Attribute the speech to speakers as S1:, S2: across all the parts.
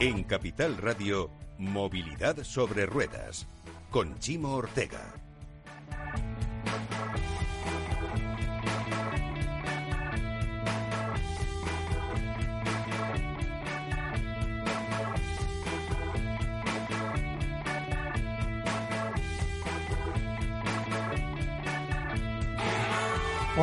S1: En Capital Radio, Movilidad sobre Ruedas, con Chimo Ortega.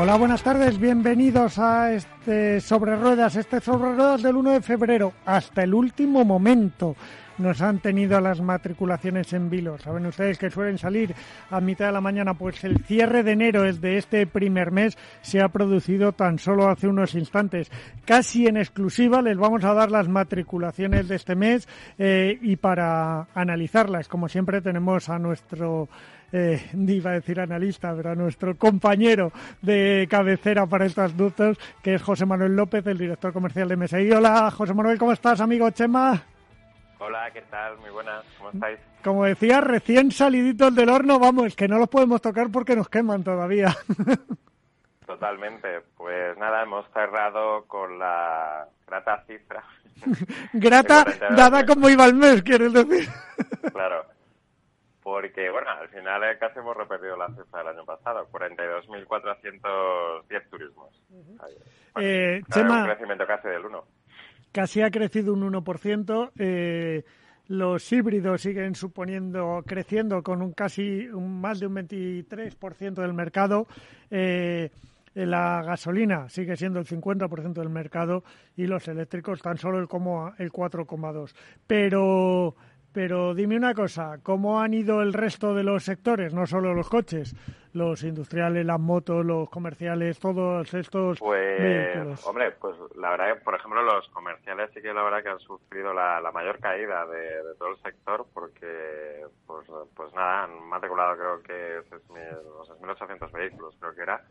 S2: Hola, buenas tardes, bienvenidos a este Sobre Ruedas, este Sobre Ruedas del 1 de febrero, hasta el último momento. Nos han tenido las matriculaciones en vilo. Saben ustedes que suelen salir a mitad de la mañana, pues el cierre de enero es de este primer mes se ha producido tan solo hace unos instantes. Casi en exclusiva les vamos a dar las matriculaciones de este mes eh, y para analizarlas, como siempre, tenemos a nuestro eh, iba a decir analista, pero a nuestro compañero de cabecera para estas dudas, que es José Manuel López, el director comercial de MSI. Hola, José Manuel, ¿cómo estás, amigo Chema?
S3: Hola, ¿qué tal? Muy buenas, ¿cómo estáis?
S2: Como decía, recién saliditos del horno, vamos, que no los podemos tocar porque nos queman todavía.
S3: Totalmente. Pues nada, hemos cerrado con la grata cifra.
S2: grata, dada como iba el mes, quieres decir.
S3: claro porque, bueno, al final eh, casi hemos repetido la cifra del año pasado, 42.410 turismos.
S2: eh,
S3: un crecimiento casi del 1.
S2: Casi ha crecido un 1%. Eh, los híbridos siguen suponiendo, creciendo con un casi un, más de un 23% del mercado. Eh, la gasolina sigue siendo el 50% del mercado y los eléctricos tan solo el, el 4,2%. Pero pero dime una cosa, ¿cómo han ido el resto de los sectores, no solo los coches, los industriales, las motos, los comerciales, todos estos
S3: pues, Hombre, pues la verdad que, por ejemplo, los comerciales sí que la verdad que han sufrido la, mayor caída de, todo el sector porque, pues, pues nada, han matriculado creo que 6.800 vehículos, creo que era,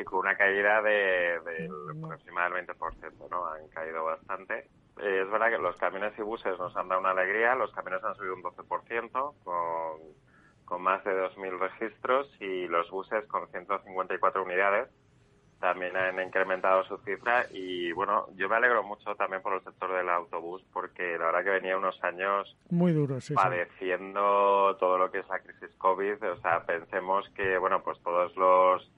S3: y con una caída de, de del 20%, ¿no? Han caído bastante. Eh, es verdad que los camiones y buses nos han dado una alegría. Los camiones han subido un 12% con, con más de 2.000 registros y los buses con 154 unidades también han incrementado su cifra. Y bueno, yo me alegro mucho también por el sector del autobús porque la verdad que venía unos años
S2: muy duros,
S3: padeciendo todo lo que es la crisis COVID, o sea, pensemos que bueno, pues todos los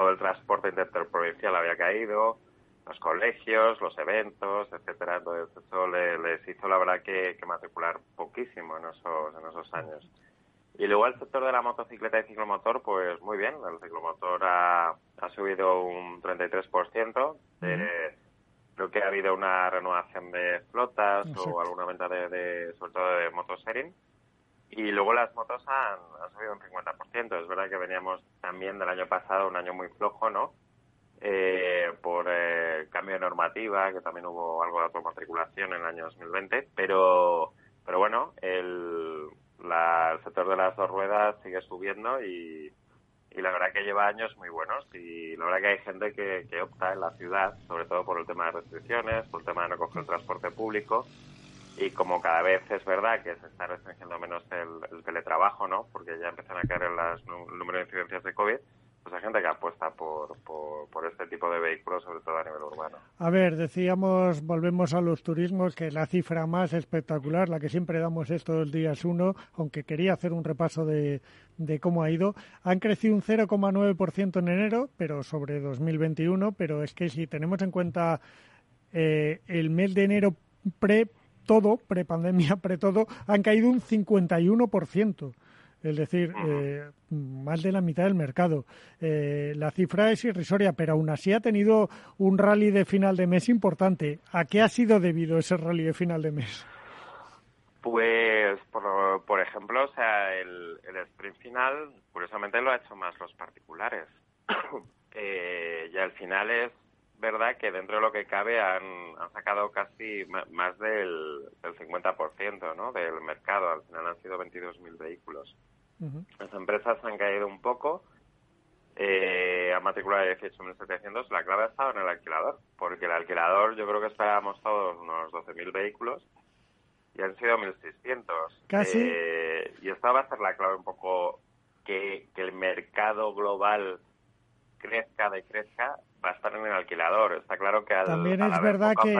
S3: todo el transporte interprovincial había caído, los colegios, los eventos, etcétera. Entonces eso les hizo la verdad que, matricular poquísimo en esos, en esos años. Y luego el sector de la motocicleta y ciclomotor, pues muy bien. El ciclomotor ha, ha subido un 33%. Eh, creo que ha habido una renovación de flotas o alguna venta de, sobre todo de motosharing. Y luego las motos han, subido un 50%. Es verdad que veníamos también del año pasado, un año muy flojo, ¿no? eh, por eh, cambio de normativa, que también hubo algo de automatriculación en el año 2020, pero, pero bueno, el, la, el sector de las dos ruedas sigue subiendo y, y la verdad que lleva años muy buenos y la verdad que hay gente que, que opta en la ciudad, sobre todo por el tema de restricciones, por el tema de no coger el transporte público y como cada vez es verdad que se está restringiendo menos el, el teletrabajo, ¿no? Porque ya empiezan a caer el número de incidencias de COVID, pues hay gente que apuesta por, por, este tipo de vehículos, sobre todo a nivel urbano.
S2: A ver, decíamos, volvemos a los turismos, que la cifra más espectacular, la que siempre damos estos días uno, aunque quería hacer un repaso de, de cómo ha ido, han crecido un 0,9% en enero, pero sobre 2021, pero es que si tenemos en cuenta eh, el mes de enero pre todo, pre-pandemia, pre todo, han caído un 51% es decir, eh, más de la mitad del mercado. Eh, la cifra es irrisoria, pero aún así ha tenido un rally de final de mes importante. ¿A qué ha sido debido ese rally de final de mes?
S3: Pues, por, ejemplo, o sea, el, sprint final, curiosamente lo ha hecho más los particulares. eh, y al final es verdad que dentro de lo que cabe han, sacado casi más del, del 50% ¿no? del mercado. Al final han sido 22.000 vehículos. Las empresas han caído un poco, eh, han matriculado 18.700. La clave ha estado en el alquilador, porque el alquilador yo creo que esperábamos todos unos 12.000 vehículos y han sido 1.600.
S2: Casi.
S3: Eh, y esta va a ser la clave un poco que, que el mercado global crezca, decrezca, va a estar en el alquilador. Está claro que al,
S2: También es verdad que,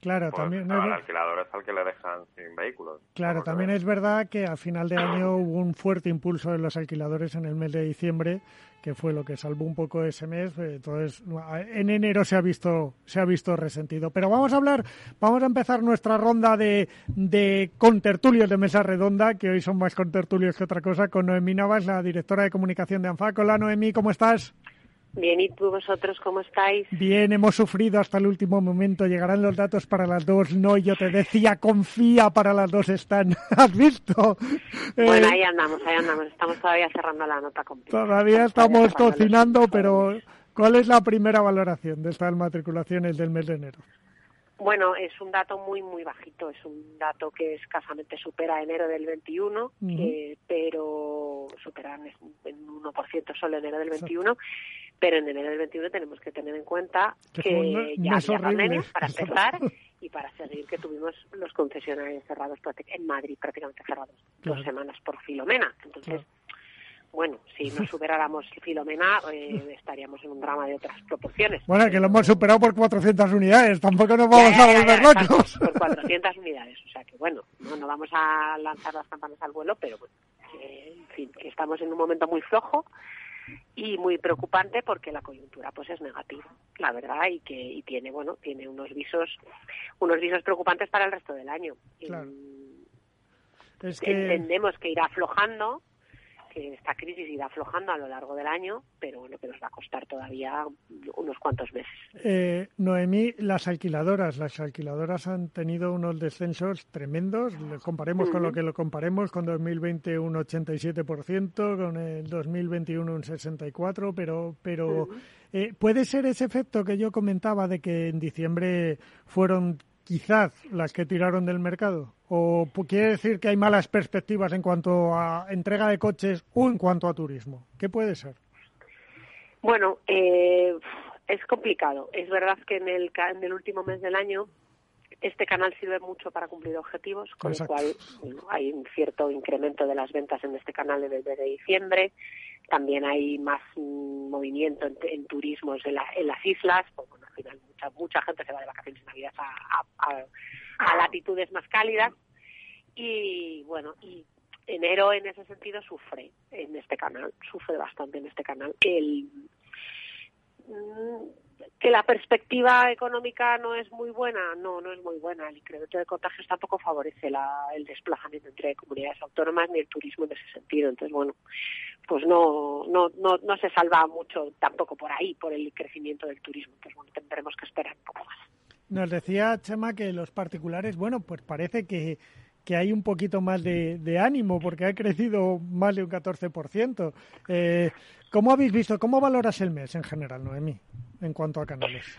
S2: Claro,
S3: pues,
S2: también.
S3: al alquilador es al que le dejan sin vehículos.
S2: Claro, también es verdad que a final de año hubo un fuerte impulso de los alquiladores en el mes de diciembre, que fue lo que salvó un poco ese mes. Entonces, en enero se ha visto se ha visto resentido. Pero vamos a hablar, vamos a empezar nuestra ronda de, de contertulios de mesa redonda, que hoy son más contertulios que otra cosa, con Noemí Navas, la directora de comunicación de ANFAC. Hola, Noemí, ¿cómo estás?
S4: Bien, ¿y tú vosotros cómo estáis?
S2: Bien, hemos sufrido hasta el último momento. Llegarán los datos para las dos. No, yo te decía, confía, para las dos están. ¿Has visto?
S4: Bueno,
S2: Eh,
S4: ahí andamos, ahí andamos. Estamos todavía cerrando la nota completa.
S2: Todavía
S4: Estamos los
S2: cocinando, pero ¿cuál es la primera valoración de estas matriculaciones del mes de enero?
S4: Bueno, es un dato muy, muy bajito. Es un dato que escasamente supera enero del 21, eh, pero supera en en un 1% solo enero del 21. Pero en enero del 21 tenemos que tener en cuenta
S2: Que
S4: ya había pandemia, para empezar, y para seguir que tuvimos los concesionarios cerrados en Madrid, prácticamente cerrados
S2: Claro.
S4: dos semanas por Filomena. Entonces, bueno, si no superáramos Filomena, eh, estaríamos en un drama de otras proporciones.
S2: Bueno, que lo hemos superado por 400 unidades. Tampoco nos vamos
S4: Ya,
S2: a volver locos.
S4: Por 400 unidades. O sea que, bueno, no, no vamos a lanzar las campanas al vuelo, pero bueno, que, en fin, que estamos en un momento muy flojo y muy preocupante porque la coyuntura pues es negativa, la verdad, y que y tiene, bueno, tiene unos visos unos visos preocupantes para el resto del año. Y,
S2: Claro. Es que
S4: Entendemos que irá aflojando, que esta crisis irá aflojando a lo largo del año, pero bueno, que nos va a costar todavía unos cuantos meses.
S2: Eh, Noemí, las alquiladoras, las alquiladoras han tenido unos descensos tremendos. Le Comparemos con lo que lo comparemos, con 2020 un 87%, con el 2021 un 64%, pero, pero eh, puede ser ese efecto que yo comentaba de que en diciembre fueron quizás las que tiraron del mercado. ¿O quiere decir que hay malas perspectivas en cuanto a entrega de coches o en cuanto a turismo? ¿Qué puede ser?
S4: Bueno, eh, es complicado. Es verdad que en el, en el último mes del año este canal sirve mucho para cumplir objetivos, con
S2: Exacto.
S4: lo cual bueno, hay un cierto incremento de las ventas en este canal en el mes de diciembre. También hay más mm, movimiento en, en turismos en, la- en las islas. Pues, bueno, final mucha, mucha gente se va de vacaciones en Navidad a, a- latitudes más cálidas. Y bueno, y enero en ese sentido sufre en este canal, sufre bastante en este canal. El, que la perspectiva económica no es muy buena, no, no es muy buena. El incremento de contagios tampoco favorece la- el desplazamiento entre comunidades autónomas ni el turismo en ese sentido. Entonces, bueno, pues no, no, no, no se salva mucho tampoco por ahí, por el crecimiento del turismo. Entonces, bueno, tendremos que esperar un poco más.
S2: Nos decía Chema que los particulares, bueno, pues parece que, que hay un poquito más de, de ánimo porque ha crecido más de un 14%. Eh, ¿Cómo habéis visto, cómo valoras el mes en general, Noemí, en cuanto a canales?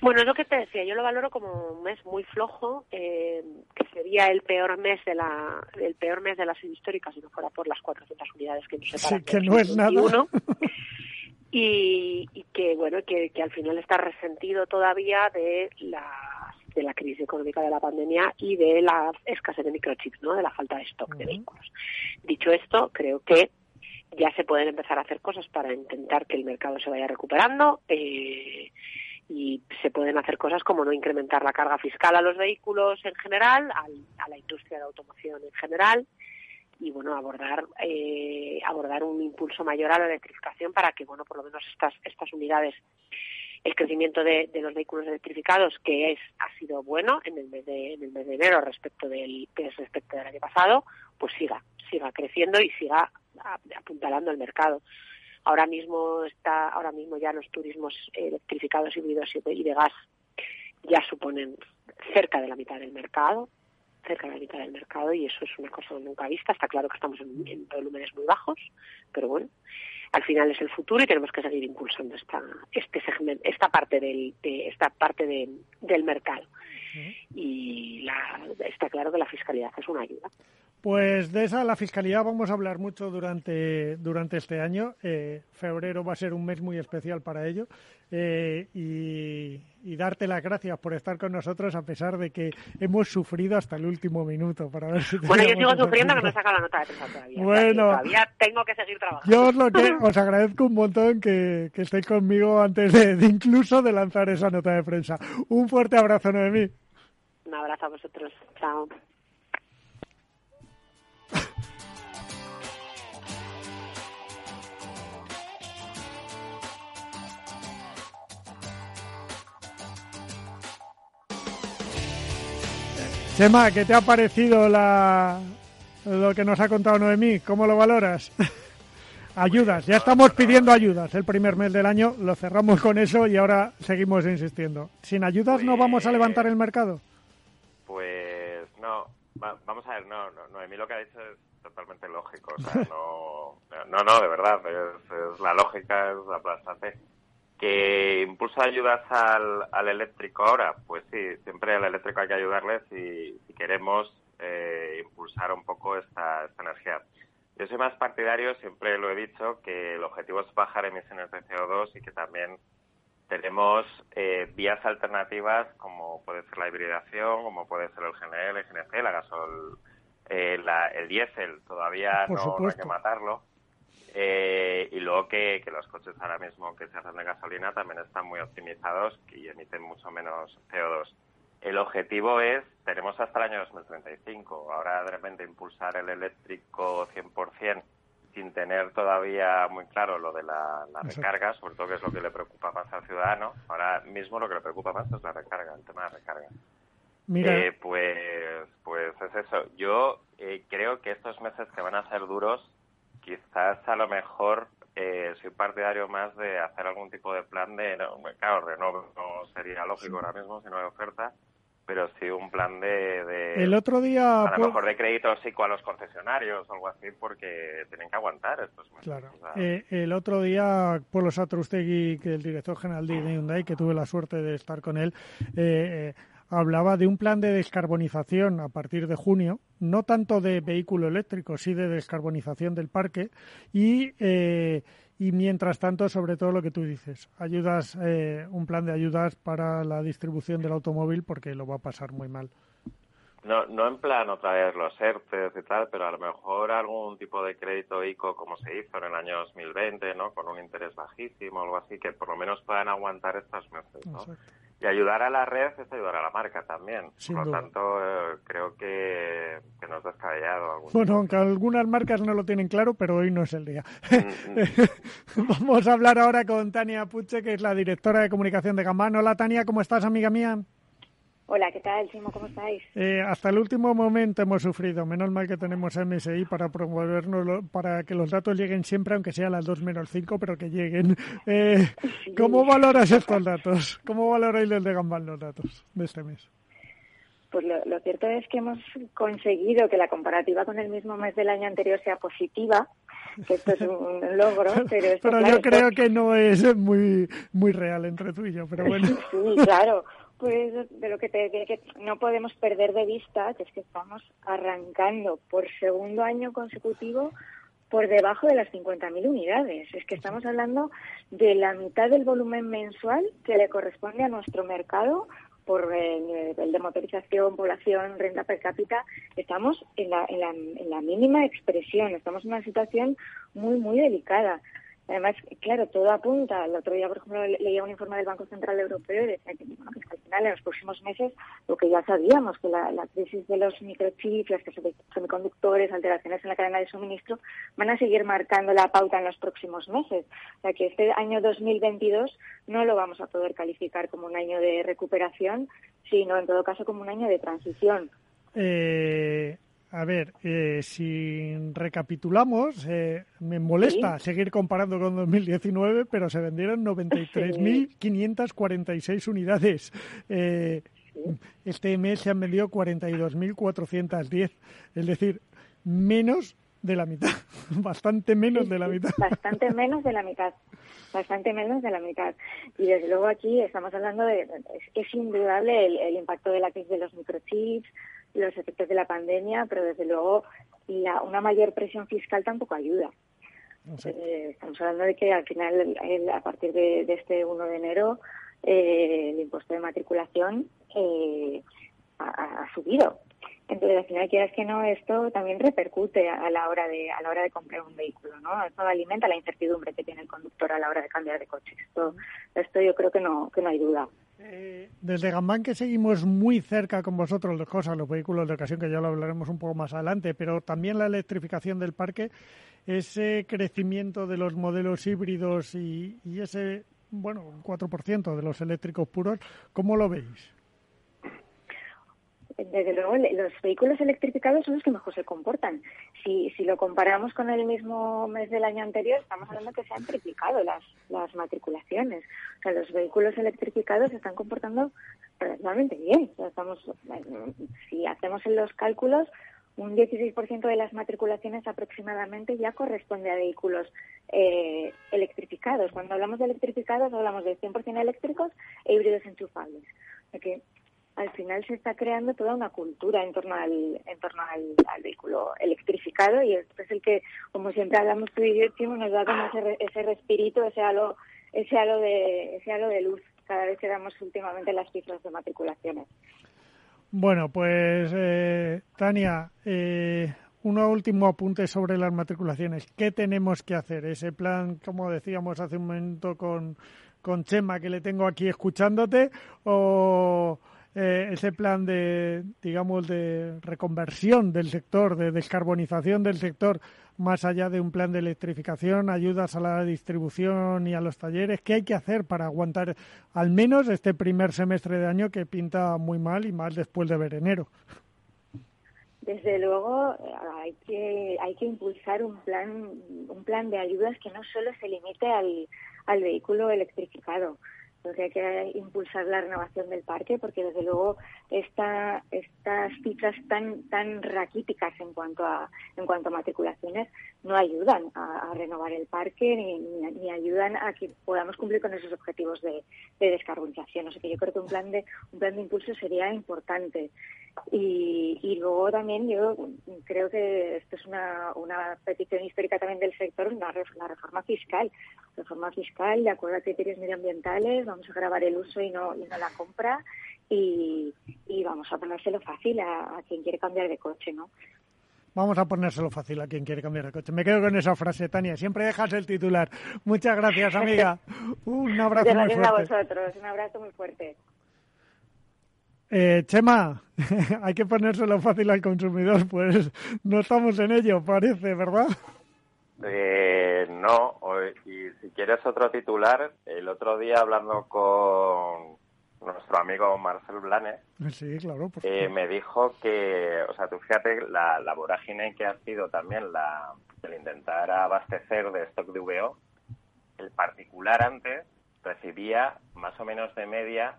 S4: Bueno, es lo que te decía, yo lo valoro como un mes muy flojo, eh, que sería el peor mes de la el peor mes de la serie histórica si no fuera por las 400 unidades que nos separan.
S2: Sí, que no es nada.
S4: 2021. Y, y que bueno que, que al final está resentido todavía de la de la crisis económica de la pandemia y de la escasez de microchips, ¿no? De la falta de stock de vehículos. Dicho esto, creo que ya se pueden empezar a hacer cosas para intentar que el mercado se vaya recuperando eh, y se pueden hacer cosas como no incrementar la carga fiscal a los vehículos en general, al- a la industria de automoción en general y bueno abordar eh, abordar un impulso mayor a la electrificación para que bueno por lo menos estas estas unidades el crecimiento de, de los vehículos electrificados que es ha sido bueno en el mes de en el mes de enero respecto del respecto del año pasado pues siga siga creciendo y siga apuntalando el mercado. Ahora mismo está ahora mismo ya los turismos electrificados híbridos y de, gas ya suponen cerca de la mitad del mercado cerca de la mitad del mercado y eso es una cosa nunca vista. Está claro que estamos en volúmenes muy bajos pero bueno al final es el futuro y tenemos que seguir impulsando esta este segmento esta parte del de esta parte de- del mercado y la, está claro que la fiscalidad es una ayuda
S2: Pues de esa, la fiscalidad, vamos a hablar mucho durante, durante este año. Eh, febrero va a ser un mes muy especial para ello. Eh, y, y darte las gracias por estar con nosotros a pesar de que hemos sufrido hasta el último minuto para ver si
S4: bueno yo sigo sufriendo que no he sacado la nota de prensa todavía
S2: Bueno.
S4: todavía tengo que seguir trabajando
S2: Yo os lo que os agradezco un montón que, que estéis conmigo antes de, de incluso de lanzar esa nota de prensa. Un fuerte abrazo, Noemí.
S4: Un abrazo a vosotros. Chao.
S2: Chema, ¿qué te ha parecido la, lo que nos ha contado Noemí? ¿Cómo lo valoras? ayudas, ya estamos pidiendo ayudas. El primer mes del año lo cerramos con eso y ahora seguimos insistiendo. ¿Sin ayudas no vamos a levantar el mercado?
S3: Pues no, vamos a ver, no, no, Noemí lo que ha dicho es totalmente lógico. O sea, no, no, no, de verdad, es, la lógica es aplastante. ¿Que impulsa ayudas al, al eléctrico ahora? Pues sí, siempre al eléctrico hay que ayudarle si, si queremos eh, impulsar un poco esta, esta energía. Yo soy más partidario, siempre lo he dicho, que el objetivo es bajar emisiones de CO2 y que también tenemos eh, vías alternativas como puede ser la hibridación, como puede ser el GNL, el GNC, la gasol, eh, el diésel, todavía no, hay que matarlo. Eh, y luego que, que, los coches ahora mismo que se hacen de gasolina también están muy optimizados y emiten mucho menos CO2. El objetivo es, tenemos hasta el año 2035, ahora de repente impulsar el eléctrico 100% sin tener todavía muy claro lo de la, recarga, sobre todo que es lo que le preocupa más al ciudadano. Ahora mismo lo que le preocupa más es la recarga, el tema de recarga. Mira. Eh, pues, pues es eso. Yo eh, creo que estos meses que van a ser duros, quizás a lo mejor eh, soy partidario más de hacer algún tipo de plan de, no, claro, renovo no sería lógico ahora mismo si no hay oferta, pero sí un plan de,
S2: el otro día
S3: a lo mejor de crédito psico a los concesionarios o algo así porque tienen que aguantar estos meses.
S2: Claro. Eh, el otro día Polo Satrustegui, que el director general de Hyundai, que tuve la suerte de estar con él, eh, hablaba de un plan de descarbonización a partir de junio, no tanto de vehículo eléctrico, sí de descarbonización del parque y, eh, y mientras tanto, sobre todo lo que tú dices, ayudas, eh, un plan de ayudas para la distribución del automóvil porque lo va a pasar muy mal.
S3: No, no en plan otra vez los ERTES y tal, pero a lo mejor algún tipo de crédito ICO como se hizo en el año 2020, ¿no? Con un interés bajísimo algo así, que por lo menos puedan aguantar estos meses, ¿no? Y ayudar a la red es ayudar a la marca también. Por lo tanto, eh, creo que, que no es descabellado.
S2: Bueno, aunque algunas marcas no lo tienen claro, pero hoy no es el día. Mm, mm. Vamos a hablar ahora con Tania Puche, que es la directora de comunicación de Gambán. Hola, Tania, ¿cómo estás, amiga mía?
S5: Hola, ¿qué tal, Simo? ¿Cómo estáis?
S2: Eh, hasta el último momento hemos sufrido. Menos mal que tenemos MSI para promovernos, para que los datos lleguen siempre, aunque sea a las 2 menos 5, pero que lleguen. Eh, ¿Cómo valoras estos datos? ¿Cómo valoráis el de Gambal los datos de este mes?
S5: Pues lo, cierto es que hemos conseguido que la comparativa con el mismo mes del año anterior sea positiva, que esto es un logro, pero,
S2: pero yo creo que no es muy muy real entre tú y yo, pero bueno.
S5: Sí, claro, pues de lo que, te, que no podemos perder de vista que es que estamos arrancando por segundo año consecutivo por debajo de las 50.000 unidades. Es que estamos hablando de la mitad del volumen mensual que le corresponde a nuestro mercado por el nivel de motorización, población, renta per cápita. Estamos en la, en la, en la mínima expresión, estamos en una situación muy, muy delicada. Además, claro, todo apunta. El otro día, por ejemplo, leía un informe del Banco Central Europeo y decía que, al final, en los próximos meses, lo que ya sabíamos, que la, crisis de los microchips, los semiconductores, alteraciones en la cadena de suministro, van a seguir marcando la pauta en los próximos meses. O sea, que este año 2022 no lo vamos a poder calificar como un año de recuperación, sino, en todo caso, como un año de transición.
S2: Eh, a ver, eh, si recapitulamos, eh, me molesta seguir comparando con 2019, pero se vendieron 93.546 unidades. Eh, este mes se han vendido 42.410, es decir, menos de la mitad, bastante menos de la mitad.
S5: Bastante menos de la mitad, bastante menos de la mitad. Y desde luego aquí estamos hablando de, es, indudable el, el impacto de la crisis de los microchips, los efectos de la pandemia, pero desde luego la, una mayor presión fiscal tampoco ayuda. Eh, estamos hablando de que al final, a partir de, este 1 de enero, eh, el impuesto de matriculación eh, ha, subido. Entonces, al final, quieras que no, esto también repercute a la hora de a la hora de comprar un vehículo, ¿no? Esto alimenta la incertidumbre que tiene el conductor a la hora de cambiar de coche. Esto, esto yo creo que no que no hay duda.
S2: Eh, desde Gambán que seguimos muy cerca con vosotros de cosas, los vehículos de ocasión, que ya lo hablaremos un poco más adelante, pero también la electrificación del parque, ese crecimiento de los modelos híbridos y, y ese, bueno, un 4% de los eléctricos puros, ¿cómo lo veis?
S5: Desde luego, los vehículos electrificados son los que mejor se comportan. Si, si lo comparamos con el mismo mes del año anterior, estamos hablando que se han triplicado las, las matriculaciones. O sea, los vehículos electrificados se están comportando relativamente bien. estamos, si hacemos los cálculos, un 16% de las matriculaciones aproximadamente ya corresponde a vehículos eh, electrificados. Cuando hablamos de electrificados, hablamos de 100% eléctricos e híbridos enchufables. O que al final se está creando toda una cultura en torno al, en torno al, vehículo electrificado y esto es el que, como siempre hablamos tú y nos da como ese, ese respirito, ese halo, ese halo de, ese halo de luz cada vez que damos últimamente las cifras de matriculaciones.
S2: Bueno, pues eh, Tania, eh, un último apunte sobre las matriculaciones. ¿Qué tenemos que hacer? Ese plan, como decíamos hace un momento con, con Chema, que le tengo aquí escuchándote, o eh, ese plan de, digamos, de reconversión del sector, de descarbonización del sector, más allá de un plan de electrificación, ayudas a la distribución y a los talleres. ¿Qué hay que hacer para aguantar al menos este primer semestre de año que pinta muy mal y más después de ver enero?
S5: Desde luego hay que hay que impulsar un plan un plan de ayudas que no solo se limite al, al vehículo electrificado que hay que impulsar la renovación del parque porque desde luego esta, estas cifras tan tan raquíticas en cuanto a en cuanto a matriculaciones no ayudan a, renovar el parque ni, ni, ayudan a que podamos cumplir con esos objetivos de, de descarbonización. O sea que yo creo que un plan de un plan de impulso sería importante. Y, y luego también yo creo que esto es una, una petición histórica también del sector, una, la reforma fiscal. Reforma fiscal de acuerdo a criterios medioambientales, vamos a grabar el uso y no, y no la compra y, y vamos a ponérselo fácil a, a quien quiere cambiar de coche, ¿no?
S2: Vamos a ponérselo fácil a quien quiere cambiar de coche. Me quedo con esa frase, Tania. Siempre dejas el titular. Muchas gracias, amiga. Un abrazo muy fuerte.
S5: a vosotros. Un abrazo muy fuerte.
S2: Eh, Chema, hay que ponérselo fácil al consumidor, pues no estamos en ello, parece, ¿verdad?
S3: Eh, no, y si quieres otro titular, el otro día hablando con nuestro amigo Marcel Blanes,
S2: sí, claro,
S3: eh, me dijo que, o sea, tú fíjate la, la vorágine que ha sido también la, el intentar abastecer de stock de VO, el particular antes recibía más o menos de media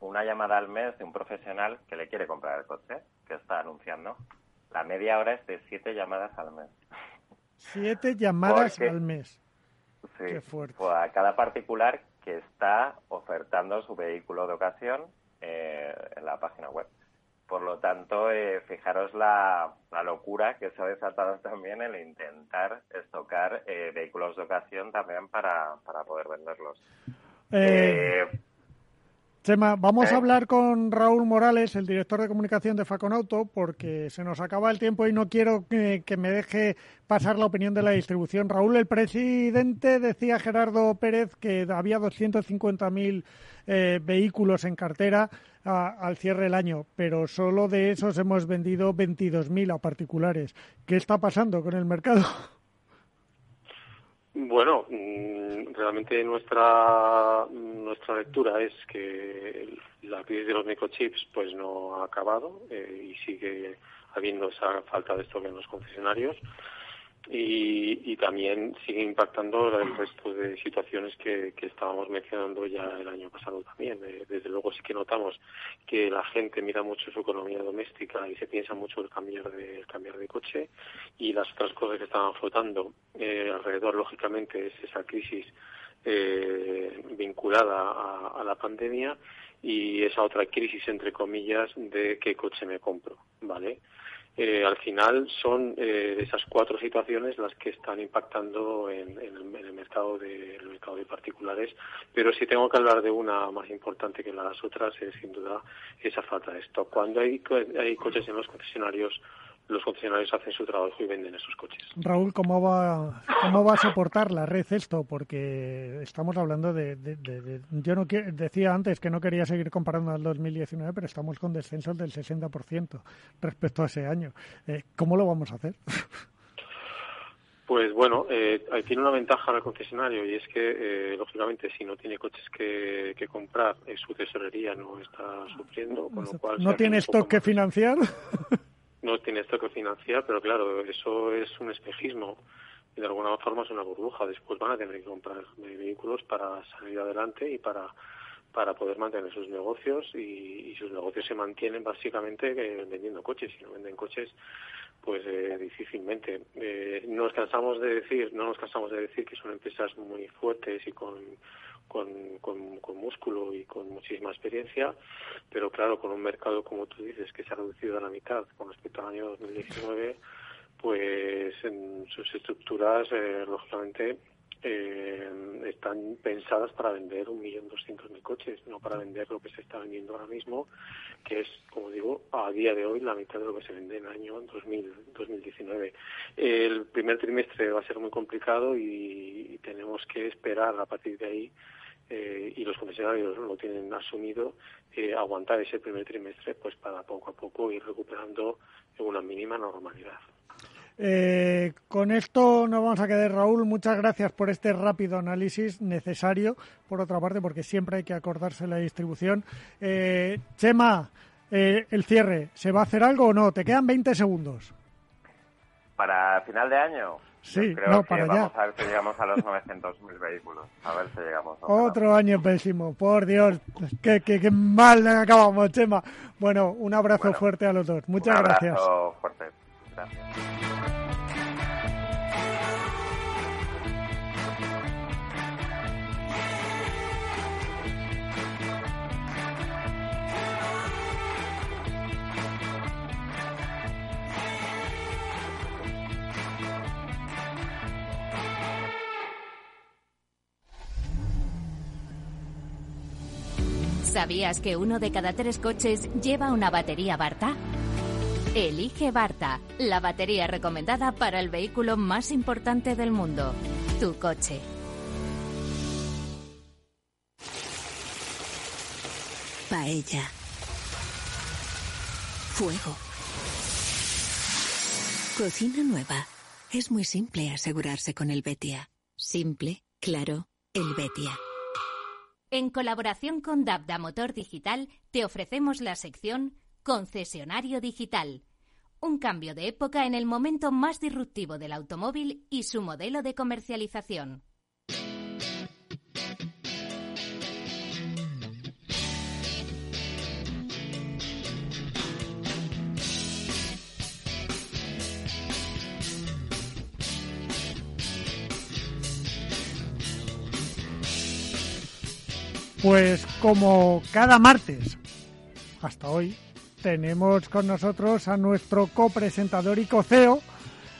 S3: una llamada al mes de un profesional que le quiere comprar el coche, que está anunciando. La media hora es de siete llamadas al mes.
S2: Siete llamadas al mes.
S3: Sí, Qué fuerte. Pues a cada particular que está ofertando su vehículo de ocasión eh, en la página web. Por lo tanto, eh, fijaros la, la, locura que se ha desatado también el intentar estocar eh, vehículos de ocasión también para, para poder venderlos.
S2: Eh, Chema, vamos a ¿Eh? hablar con Raúl Morales, el director de comunicación de Faconauto, porque se nos acaba el tiempo y no quiero que, me deje pasar la opinión de la distribución. Raúl, el presidente decía Gerardo Pérez que había 250.000 eh, vehículos en cartera al cierre del año, pero solo de esos hemos vendido 22.000 a particulares. ¿Qué está pasando con el mercado?
S6: Bueno, mm, realmente nuestra nuestra lectura es que la crisis de los microchips pues no ha acabado eh, y sigue habiendo esa falta de stock en los concesionarios y, y también sigue impactando el resto de situaciones que, que estábamos mencionando ya el año pasado también. Eh, desde luego sí que notamos que la gente mira mucho su economía doméstica y se piensa mucho el cambiar de, el cambiar de coche y las otras cosas que estaban flotando eh, alrededor, lógicamente, es esa crisis eh, vinculada a, a la pandemia y esa otra crisis, entre comillas, de qué coche me compro, ¿vale? Eh, al final son eh, esas cuatro situaciones las que están impactando en, el, mercado de el mercado de particulares pero si tengo que hablar de una más importante que las otras es sin duda esa falta de stock. Cuando hay, hay coches en los concesionarios los concesionarios hacen su trabajo y venden esos coches.
S2: Raúl, ¿cómo va, cómo va a soportar la red esto? Porque estamos hablando de... yo no decía antes que no quería seguir comparando al 2019, pero estamos con descensos del 60% respecto a ese año. Eh, ¿Cómo lo vamos a hacer?
S6: Pues bueno, eh, tiene una ventaja el concesionario y es que, eh, lógicamente, si no tiene coches que, comprar, eh, su tesorería no está sufriendo, con lo cual...
S2: ¿No tiene stock que financiar?
S6: No tiene esto que financiar, pero claro, eso es un espejismo y de alguna forma es una burbuja. Después van a tener que comprar vehículos para salir adelante y para para poder mantener sus negocios y, sus negocios se mantienen básicamente eh, vendiendo coches. Si no venden coches, pues eh, difícilmente. Eh, no nos cansamos de decir, no nos cansamos de decir que son empresas muy fuertes y con con, con, músculo y con muchísima experiencia, pero claro, con un mercado, como tú dices, que se ha reducido a la mitad con respecto al año 2019, pues en sus estructuras, eh, lógicamente, eh, están pensadas para vender un millón doscientos mil coches, no para vender lo que se está vendiendo ahora mismo, que es, como digo, a día de hoy la mitad de lo que se vende en el año 2019. El primer trimestre va a ser muy complicado y tenemos que esperar a partir de ahí eh, y los concesionarios lo tienen asumido, eh, aguantar ese primer trimestre pues para poco a poco ir recuperando una mínima normalidad.
S2: Eh, con esto nos vamos a quedar, Raúl. Muchas gracias por este rápido análisis necesario, por otra parte, porque siempre hay que acordarse la distribución. Chema, el cierre, ¿se va a hacer algo o no? Te quedan 20 segundos.
S3: ¿Para final de año?
S2: Sí, no, para
S3: vamos a ver si llegamos a los 900.000 vehículos. A ver si llegamos.
S2: Otro año pésimo, por Dios. Qué, qué, mal acabamos, Chema. Bueno, un abrazo fuerte a los dos. Muchas
S3: un
S2: abrazo
S3: gracias. fuerte. Gracias.
S7: ¿Sabías que uno de cada tres coches lleva una batería Barta? Elige Barta, la batería recomendada para el vehículo más importante del mundo, tu coche.
S8: Paella. Fuego. Cocina nueva. Es muy simple asegurarse con el Betia. Simple, claro, el Betia.
S7: En colaboración con Dabda Motor Digital te ofrecemos la sección Concesionario Digital, un cambio de época en el momento más disruptivo del automóvil y su modelo de comercialización.
S2: Pues como cada martes, hasta hoy, tenemos con nosotros a nuestro copresentador y coceo,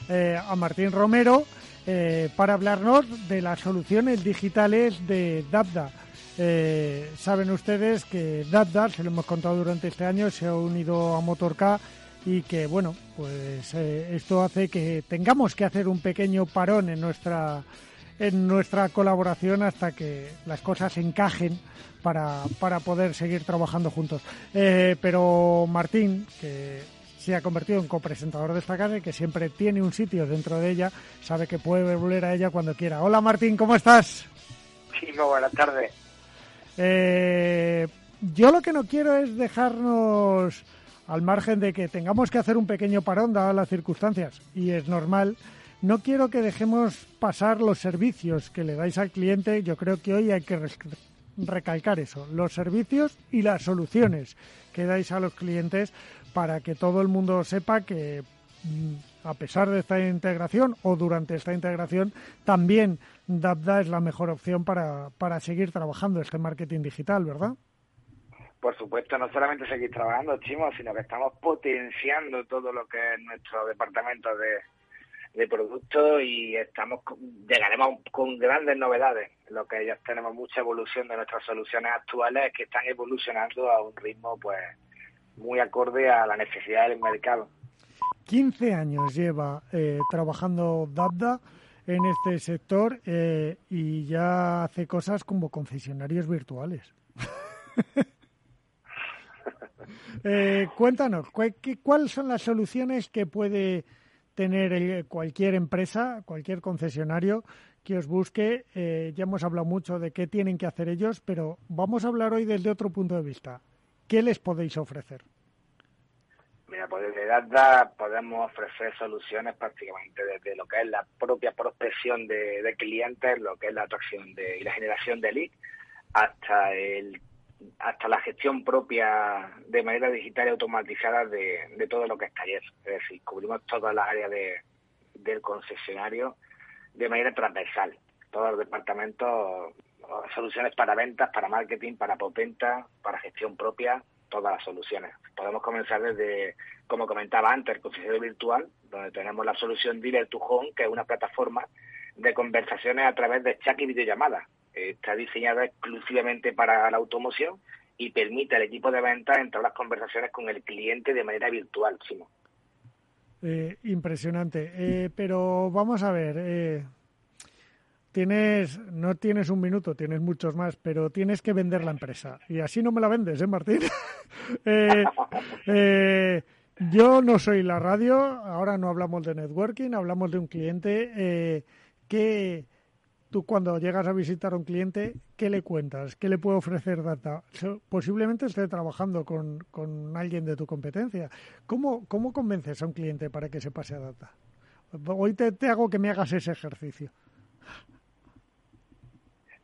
S2: eh, a Martín Romero, eh, para hablarnos de las soluciones digitales de DAPDA. Eh, saben ustedes que DAPDA, se lo hemos contado durante este año, se ha unido a Motorca y que, bueno, pues esto hace que tengamos que hacer un pequeño parón en nuestra en nuestra colaboración hasta que las cosas encajen para, para poder seguir trabajando juntos. Eh, pero Martín, que se ha convertido en copresentador de esta casa y que siempre tiene un sitio dentro de ella, sabe que puede volver a ella cuando quiera. Hola Martín, ¿cómo estás?
S9: Sí, buenas tardes.
S2: Eh, yo lo que no quiero es dejarnos al margen de que tengamos que hacer un pequeño parón dadas las circunstancias, y es normal, no quiero que dejemos pasar los servicios que le dais al cliente. Yo creo que hoy hay que recalcar eso, los servicios y las soluciones que dais a los clientes para que todo el mundo sepa que mm, a pesar de esta integración o durante esta integración, también DAPDA es la mejor opción para, para seguir trabajando este marketing digital, ¿verdad?
S9: por supuesto, no solamente seguir trabajando, Chimo, sino que estamos potenciando todo lo que es nuestro departamento de, de productos y estamos llegaremos con grandes novedades. Lo que ya tenemos mucha evolución de nuestras soluciones actuales que están evolucionando a un ritmo pues muy acorde a la necesidad del mercado.
S2: 15 años lleva eh, trabajando Dabda en este sector eh, y ya hace cosas como concesionarios virtuales. Eh, cuéntanos, ¿cuáles son las soluciones que puede tener cualquier empresa, cualquier concesionario que os busque? Eh, ya hemos hablado mucho de qué tienen que hacer ellos, pero vamos a hablar hoy desde otro punto de vista. ¿Qué les podéis ofrecer?
S9: Mira, pues desde Data podemos ofrecer soluciones prácticamente desde lo que es la propia prospección de, clientes, lo que es la atracción de, y la generación de lead, hasta el hasta la gestión propia de manera digital y automatizada de, todo lo que es taller. Es decir, cubrimos todas las áreas de, del concesionario de manera transversal. Todos los departamentos, soluciones para ventas, para marketing, para popenta, para gestión propia, todas las soluciones. Podemos comenzar desde, como comentaba antes, el concesionario virtual, donde tenemos la solución Direct to Home, que es una plataforma de conversaciones a través de chat y videollamadas está diseñada exclusivamente para la automoción y permite al equipo de ventas entrar las conversaciones con el cliente de manera virtual, Simo.
S2: Eh, impresionante. Eh, pero vamos a ver, eh, tienes, no tienes un minuto, tienes muchos más, pero tienes que vender la empresa. Y así no me la vendes, ¿eh, Martín? yo no soy la radio, ahora no hablamos de networking, hablamos de un cliente que tú cuando llegas a visitar a un cliente, ¿qué le cuentas? ¿Qué le puede ofrecer Data? Posiblemente esté trabajando con, con alguien de tu competencia. ¿Cómo, ¿Cómo convences a un cliente para que se pase a Data? Hoy te, te hago que me hagas ese ejercicio.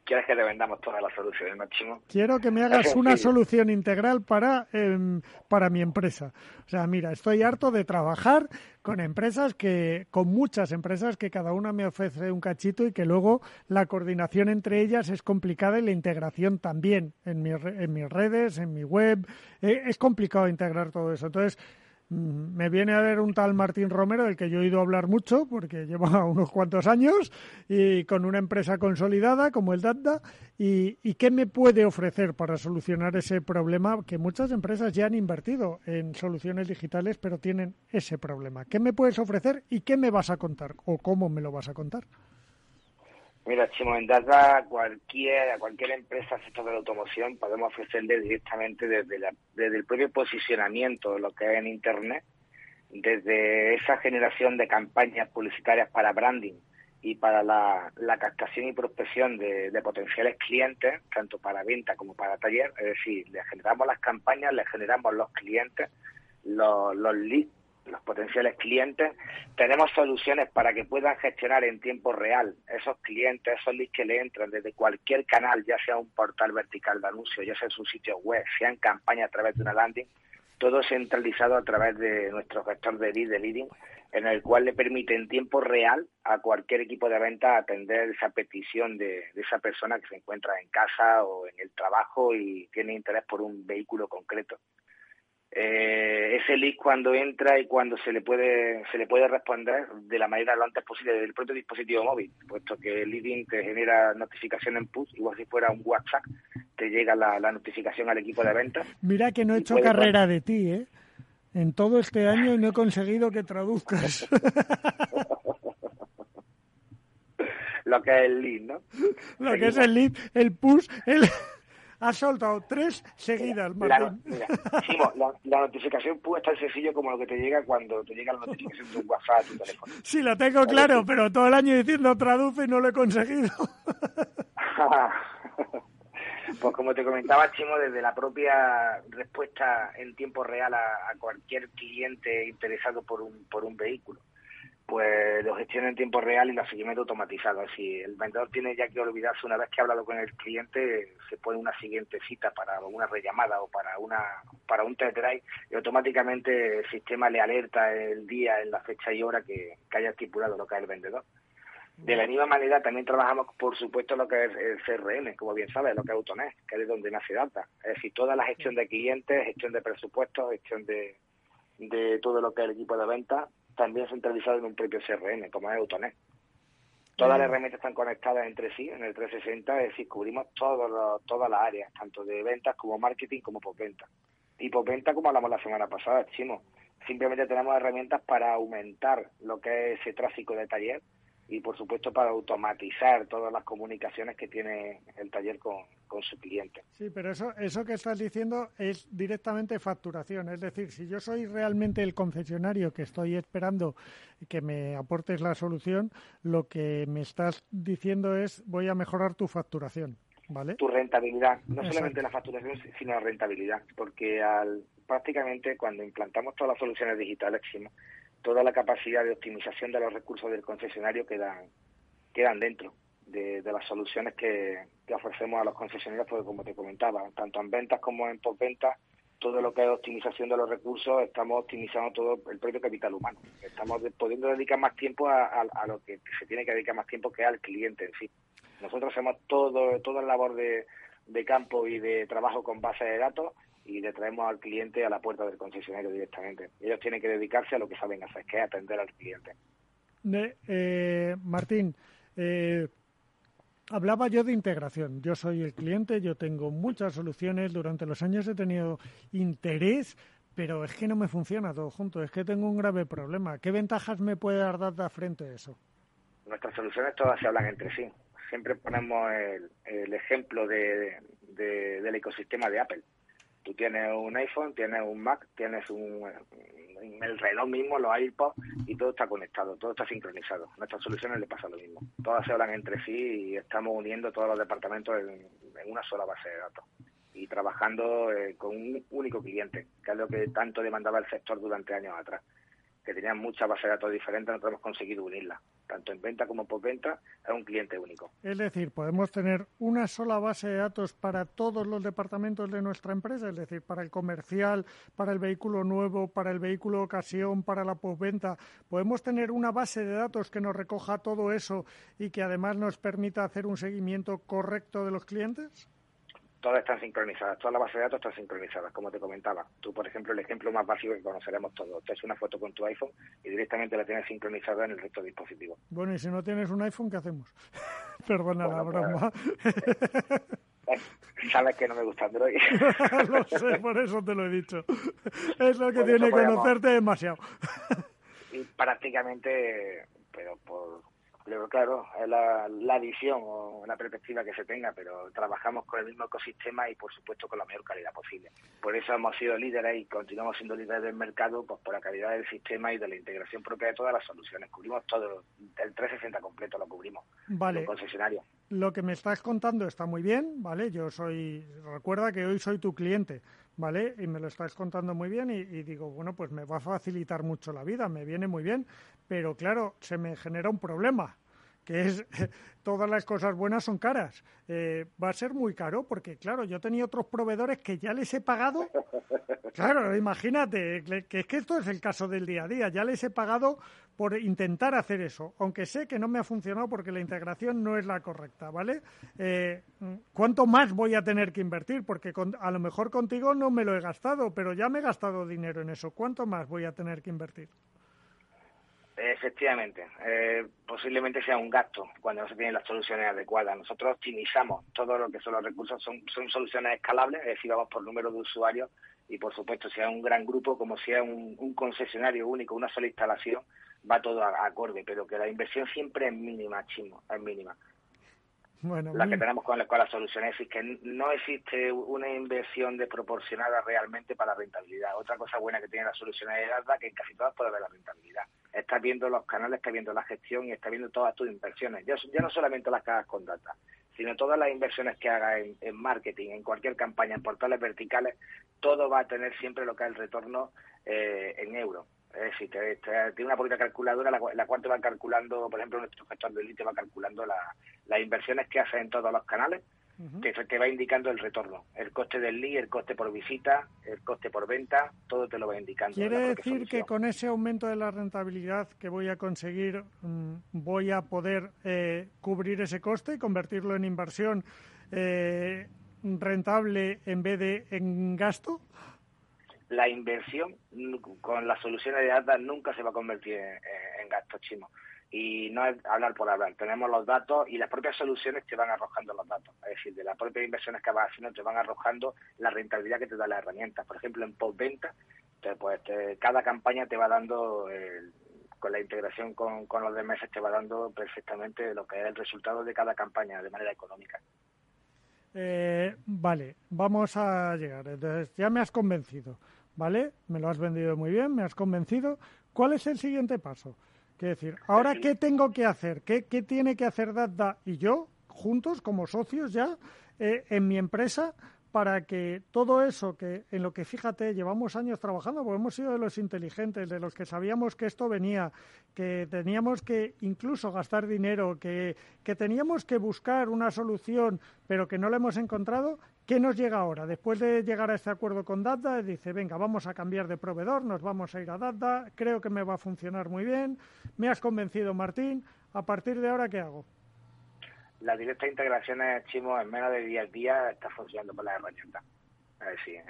S9: ¿Quieres que vendamos todas las soluciones, Máximo?
S2: Quiero que me hagas una solución integral para, em, para mi empresa. O sea, mira, estoy harto de trabajar con empresas que, con muchas empresas que cada una me ofrece un cachito y que luego la coordinación entre ellas es complicada y la integración también en, en mis redes, en mi web. Eh, es complicado integrar todo eso. Entonces, me viene a ver un tal Martín Romero, del que yo he oído hablar mucho, porque lleva unos cuantos años, y con una empresa consolidada como el DATDA, y, y, qué me puede ofrecer para solucionar ese problema que muchas empresas ya han invertido en soluciones digitales, pero tienen ese problema. ¿Qué me puedes ofrecer y qué me vas a contar o cómo me lo vas a contar?
S9: Mira, Chimo, en Data, cualquier, a cualquier empresa sector de la automoción podemos ofrecerle directamente desde, desde el propio posicionamiento de lo que es en Internet, desde esa generación de campañas publicitarias para branding y para la, captación y prospección de, potenciales clientes, tanto para venta como para taller, es decir, le generamos las campañas, le generamos los clientes, los, los leads los potenciales clientes, tenemos soluciones para que puedan gestionar en tiempo real. Esos clientes, esos leads que le entran desde cualquier canal, ya sea un portal vertical de anuncios, ya sea en su sitio web, sea en campaña a través de una landing, todo centralizado a través de nuestro gestor de lead, de leading, en el cual le permite en tiempo real a cualquier equipo de venta atender esa petición de, de esa persona que se encuentra en casa o en el trabajo y tiene interés por un vehículo concreto eh, ese lead cuando entra y cuando se le puede se le puede responder de la manera lo antes posible del propio dispositivo móvil, puesto que el leading te genera notificación en push, igual si fuera un WhatsApp, te llega la, notificación al equipo de ventas.
S2: Mira que no he hecho carrera de ti, ¿eh? En todo este año no he conseguido que traduzcas.
S9: Lo que es el lead, ¿no?
S2: Lo que es el lead, el push, el... Ha soltado tres seguidas, Martín.
S9: La, la, notificación puede estar sencillo como lo que te llega cuando te llega la notificación de un WhatsApp a tu teléfono.
S2: Sí, la tengo claro, pero todo el año diciendo traduce y no lo he conseguido.
S9: pues como te comentaba, Chimo, desde la propia respuesta en tiempo real a, a cualquier cliente interesado por un, por un vehículo pues lo gestiona en tiempo real y lo seguimiento automatizado. Así, el vendedor tiene ya que olvidarse una vez que ha hablado con el cliente, se pone una siguiente cita para una rellamada o para una para un test y automáticamente el sistema le alerta el día, en la fecha y hora que, haya estipulado lo que es el vendedor. De la misma manera también trabajamos, por supuesto, lo que es el CRM, como bien sabes, lo que es Autonet, que es de donde nace Data. Es decir, toda la gestión de clientes, gestión de presupuestos, gestión de, de todo lo que es el equipo de venta, también centralizado en un propio CRM, como es Autonet. Todas las herramientas están conectadas entre sí en el 360, es decir, cubrimos todo todas las áreas, tanto de ventas como marketing como postventa. Y postventa, como hablamos la semana pasada, Chimo, simplemente tenemos herramientas para aumentar lo que es ese tráfico de taller y por supuesto para automatizar todas las comunicaciones que tiene el taller con, su cliente.
S2: Sí, pero eso, eso que estás diciendo es directamente facturación. Es decir, si yo soy realmente el concesionario que estoy esperando que me aportes la solución, lo que me estás diciendo es voy a mejorar tu facturación. ¿Vale?
S9: Tu rentabilidad, no solamente la facturación, sino la rentabilidad, porque al, prácticamente cuando implantamos todas las soluciones digitales, toda la capacidad de optimización de los recursos del concesionario quedan, quedan dentro de, las soluciones que, ofrecemos a los concesionarios, porque como te comentaba, tanto en ventas como en postventa, todo lo que es optimización de los recursos, estamos optimizando todo el propio capital humano. Estamos pudiendo dedicar más tiempo a, lo que se tiene que dedicar más tiempo que al cliente en sí. Nosotros hacemos todo, toda la labor de, de campo y de trabajo con base de datos y le traemos al cliente a la puerta del concesionario directamente. Ellos tienen que dedicarse a lo que saben hacer, que es atender al cliente.
S2: Eh, Martín, eh, hablaba yo de integración. Yo soy el cliente, yo tengo muchas soluciones. Durante los años he tenido interés, pero es que no me funciona todo junto. Es que tengo un grave problema. ¿Qué ventajas me puede dar Data frente a eso?
S9: Nuestras soluciones todas se hablan entre sí. Siempre ponemos el, ejemplo del ecosistema de Apple. Tú tienes un iPhone, tienes un Mac, tienes un, el reloj mismo, los iPods, y todo está conectado, todo está sincronizado. Nuestras soluciones le pasa lo mismo. Todas se hablan entre sí y estamos uniendo todos los departamentos en, una sola base de datos y trabajando eh, con un único cliente, que es lo que tanto demandaba el sector durante años atrás que tenían muchas bases de datos diferentes, nosotros hemos conseguido unirlas, tanto en venta como por venta, a un cliente único.
S2: Es decir, podemos tener una sola base de datos para todos los departamentos de nuestra empresa, es decir, para el comercial, para el vehículo nuevo, para el vehículo ocasión, para la postventa. Podemos tener una base de datos que nos recoja todo eso y que además nos permita hacer un seguimiento correcto de los clientes
S9: todas están sincronizadas, todas las bases de datos están sincronizadas, como te comentaba. Tú, por ejemplo, el ejemplo más básico que conoceremos todos, te haces una foto con tu iPhone y directamente la tienes sincronizada en el resto de dispositivos.
S2: Bueno, y si no tienes un iPhone, ¿qué hacemos? Perdona la pues, broma.
S9: Eh, sabes que no me gusta Android.
S2: lo sé, por eso te lo he dicho. Es lo que tiene que conocerte demasiado.
S9: y prácticamente, pero por pero claro, es la, la visión o la perspectiva que se tenga, pero trabajamos con el mismo ecosistema y por supuesto con la mayor calidad posible. Por eso hemos sido líderes y continuamos siendo líderes del mercado, pues por la calidad del sistema y de la integración propia de todas las soluciones. Cubrimos todo, el 360 completo lo cubrimos.
S2: Vale.
S9: concesionario.
S2: Lo que me estás contando está muy bien, ¿vale? Yo soy, recuerda que hoy soy tu cliente, ¿vale? Y me lo estás contando muy bien y, y, digo, bueno, pues me va a facilitar mucho la vida, me viene muy bien, pero claro, se me genera un problema que es todas las cosas buenas son caras. Eh, va a ser muy caro porque, claro, yo tenía otros proveedores que ya les he pagado. Claro, imagínate, que es que esto es el caso del día a día. Ya les he pagado por intentar hacer eso, aunque sé que no me ha funcionado porque la integración no es la correcta, ¿vale? Eh, ¿Cuánto más voy a tener que invertir? Porque a lo mejor contigo no me lo he gastado, pero ya me he gastado dinero en eso. ¿Cuánto más voy a tener que invertir?
S9: Efectivamente, eh, posiblemente sea un gasto cuando no se tienen las soluciones adecuadas. Nosotros optimizamos todo lo que son los recursos, son, son soluciones escalables, es decir, vamos por número de usuarios y por supuesto, sea un gran grupo como sea un, un concesionario único, una sola instalación, va todo a, acorde, pero que la inversión siempre es mínima, chimo, es mínima.
S2: Bueno,
S9: la que tenemos con, con las soluciones es que no existe una inversión desproporcionada realmente para la rentabilidad. Otra cosa buena que tiene las soluciones data que en casi todas puede haber la rentabilidad. Estás viendo los canales, estás viendo la gestión y estás viendo todas tus inversiones. Ya, ya no solamente las que hagas con data, sino todas las inversiones que hagas en, marketing, en cualquier campaña, en portales verticales, todo va a tener siempre lo que es el retorno eh, en euros. Es decir, tiene una política calculadora la, la, cual te va calculando, por ejemplo, nuestro gestor de elite va calculando las inversiones que hace en todos los canales te, va indicando el retorno, el coste del lead, el coste por visita, el coste por venta, todo te lo va indicando.
S2: Quiere decir que con ese aumento de la rentabilidad que voy a conseguir, mm, voy a poder eh, cubrir ese coste y convertirlo en inversión eh, rentable en vez de en gasto.
S9: La inversión con las soluciones de data nunca se va a convertir en, gasto chimo y no es hablar por hablar. Tenemos los datos y las propias soluciones te van arrojando los datos. Es decir, de las propias inversiones que vas haciendo te van arrojando la rentabilidad que te da la herramienta. Por ejemplo, en postventa, pues cada campaña te va dando, con la integración con, con los DMS, te va dando perfectamente lo que es el resultado de cada campaña de manera económica.
S2: Eh, vale, vamos a llegar. Entonces, ya me has convencido, ¿vale? Me lo has vendido muy bien, me has convencido. ¿Cuál es el siguiente paso? Quiero decir, ¿ahora qué tengo que hacer? ¿Qué, qué tiene que hacer Dada y yo, juntos, como socios ya, eh, en mi empresa, para que todo eso que en lo que fíjate llevamos años trabajando, porque hemos sido de los inteligentes, de los que sabíamos que esto venía, que teníamos que incluso gastar dinero, que, que teníamos que buscar una solución, pero que no la hemos encontrado, ¿Qué nos llega ahora? Después de llegar a este acuerdo con Dada, dice, venga, vamos a cambiar de proveedor, nos vamos a ir a Dada, creo que me va a funcionar muy bien, me has convencido, Martín, a partir de ahora, ¿qué hago?
S9: La directa integración es, Chimo, en menos de 10 días está funcionando con la herramienta. Es decir,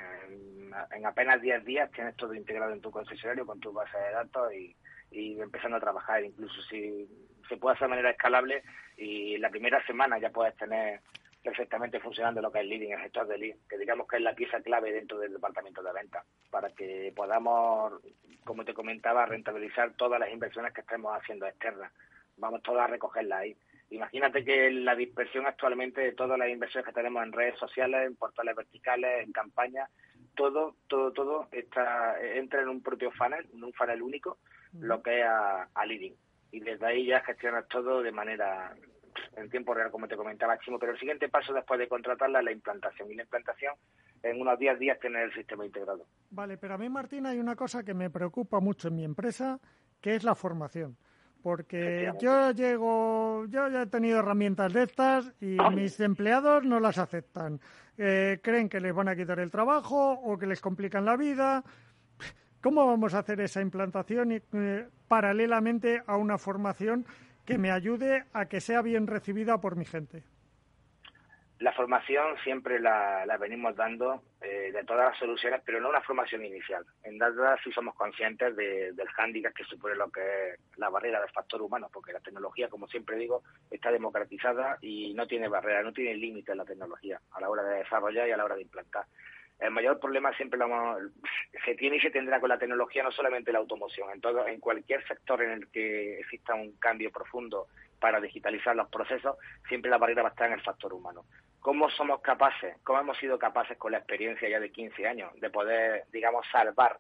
S9: en, apenas 10 días tienes todo integrado en tu concesionario con tu base de datos y, y empezando a trabajar. Incluso si se puede hacer de manera escalable y la primera semana ya puedes tener perfectamente funcionando lo que es leading, el gestor de lead, que digamos que es la pieza clave dentro del departamento de venta, para que podamos, como te comentaba, rentabilizar todas las inversiones que estemos haciendo externas. Vamos todas a recogerlas ahí. Imagínate que la dispersión actualmente de todas las inversiones que tenemos en redes sociales, en portales verticales, en campañas, todo, todo, todo está, entra en un propio funnel, en un funnel único, lo que es a, a leading. Y desde ahí ya gestionas todo de manera en tiempo real, como te comentaba Chimo, pero el siguiente paso después de contratarla es la implantación. Y la implantación en unos 10 días tener el sistema integrado.
S2: Vale, pero a mí, Martín, hay una cosa que me preocupa mucho en mi empresa, que es la formación. Porque yo llego, yo ya he tenido herramientas de estas y mis empleados no las aceptan. Eh, creen que les van a quitar el trabajo o que les complican la vida. ¿Cómo vamos a hacer esa implantación eh, paralelamente a una formación que me ayude a que sea bien recibida por mi gente?
S9: La formación siempre la, venimos dando eh, de todas las soluciones, pero no una formación inicial. En Data sí somos conscientes del hándicap que supone lo que es la barrera del factor humano, porque la tecnología, como siempre digo, está democratizada y no tiene barrera, no tiene límite la tecnología a la hora de desarrollar y a la hora de implantar. El mayor problema siempre lo se tiene y se tendrá con la tecnología, no solamente la automoción, en todo, en cualquier sector en el que exista un cambio profundo para digitalizar los procesos, siempre la barrera va a estar en el factor humano. ¿Cómo somos capaces, cómo hemos sido capaces con la experiencia ya de 15 años de poder, digamos, salvar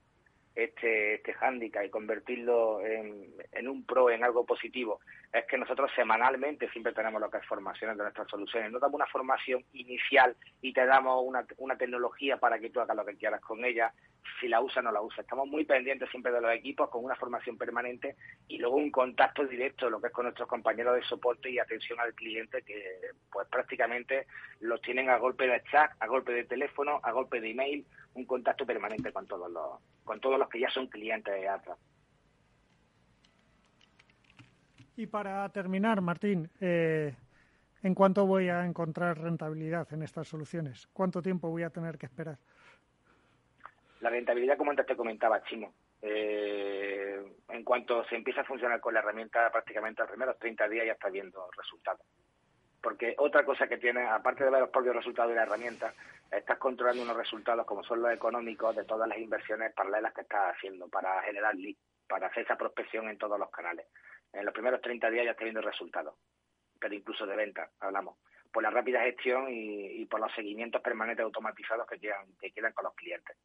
S9: este, este hándicap y convertirlo en, en, un pro, en algo positivo, es que nosotros semanalmente siempre tenemos lo que es formaciones de nuestras soluciones. No damos una formación inicial y te damos una, una tecnología para que tú hagas lo que quieras con ella, si la usa o no la usa. Estamos muy pendientes siempre de los equipos con una formación permanente y luego un contacto directo, lo que es con nuestros compañeros de soporte y atención al cliente, que pues prácticamente los tienen a golpe de chat, a golpe de teléfono, a golpe de email, un contacto permanente con todos los, con todos los que ya son clientes de ATRA.
S2: Y para terminar, Martín, eh, ¿en cuánto voy a encontrar rentabilidad en estas soluciones? ¿Cuánto tiempo voy a tener que esperar?
S9: La rentabilidad, como antes te comentaba, Chimo, eh, en cuanto se empieza a funcionar con la herramienta, prácticamente los primeros 30 días ya está viendo resultados. Porque otra cosa que tiene, aparte de ver los propios resultados de la herramienta, estás controlando unos resultados como son los económicos de todas las inversiones paralelas que estás haciendo para generar lead, para hacer esa prospección en todos los canales. En los primeros 30 días ya está viendo resultados, pero incluso de venta, hablamos, por la rápida gestión y, por los seguimientos permanentes automatizados que quedan, que quedan con los clientes.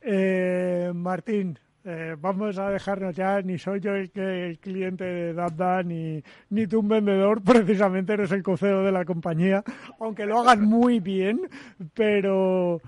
S2: Eh, Martín, eh, vamos a dejarnos ya, ni soy yo el, el cliente de Dada, ni, ni tú un vendedor, precisamente eres el coceo de la compañía, aunque lo hagas muy bien, pero,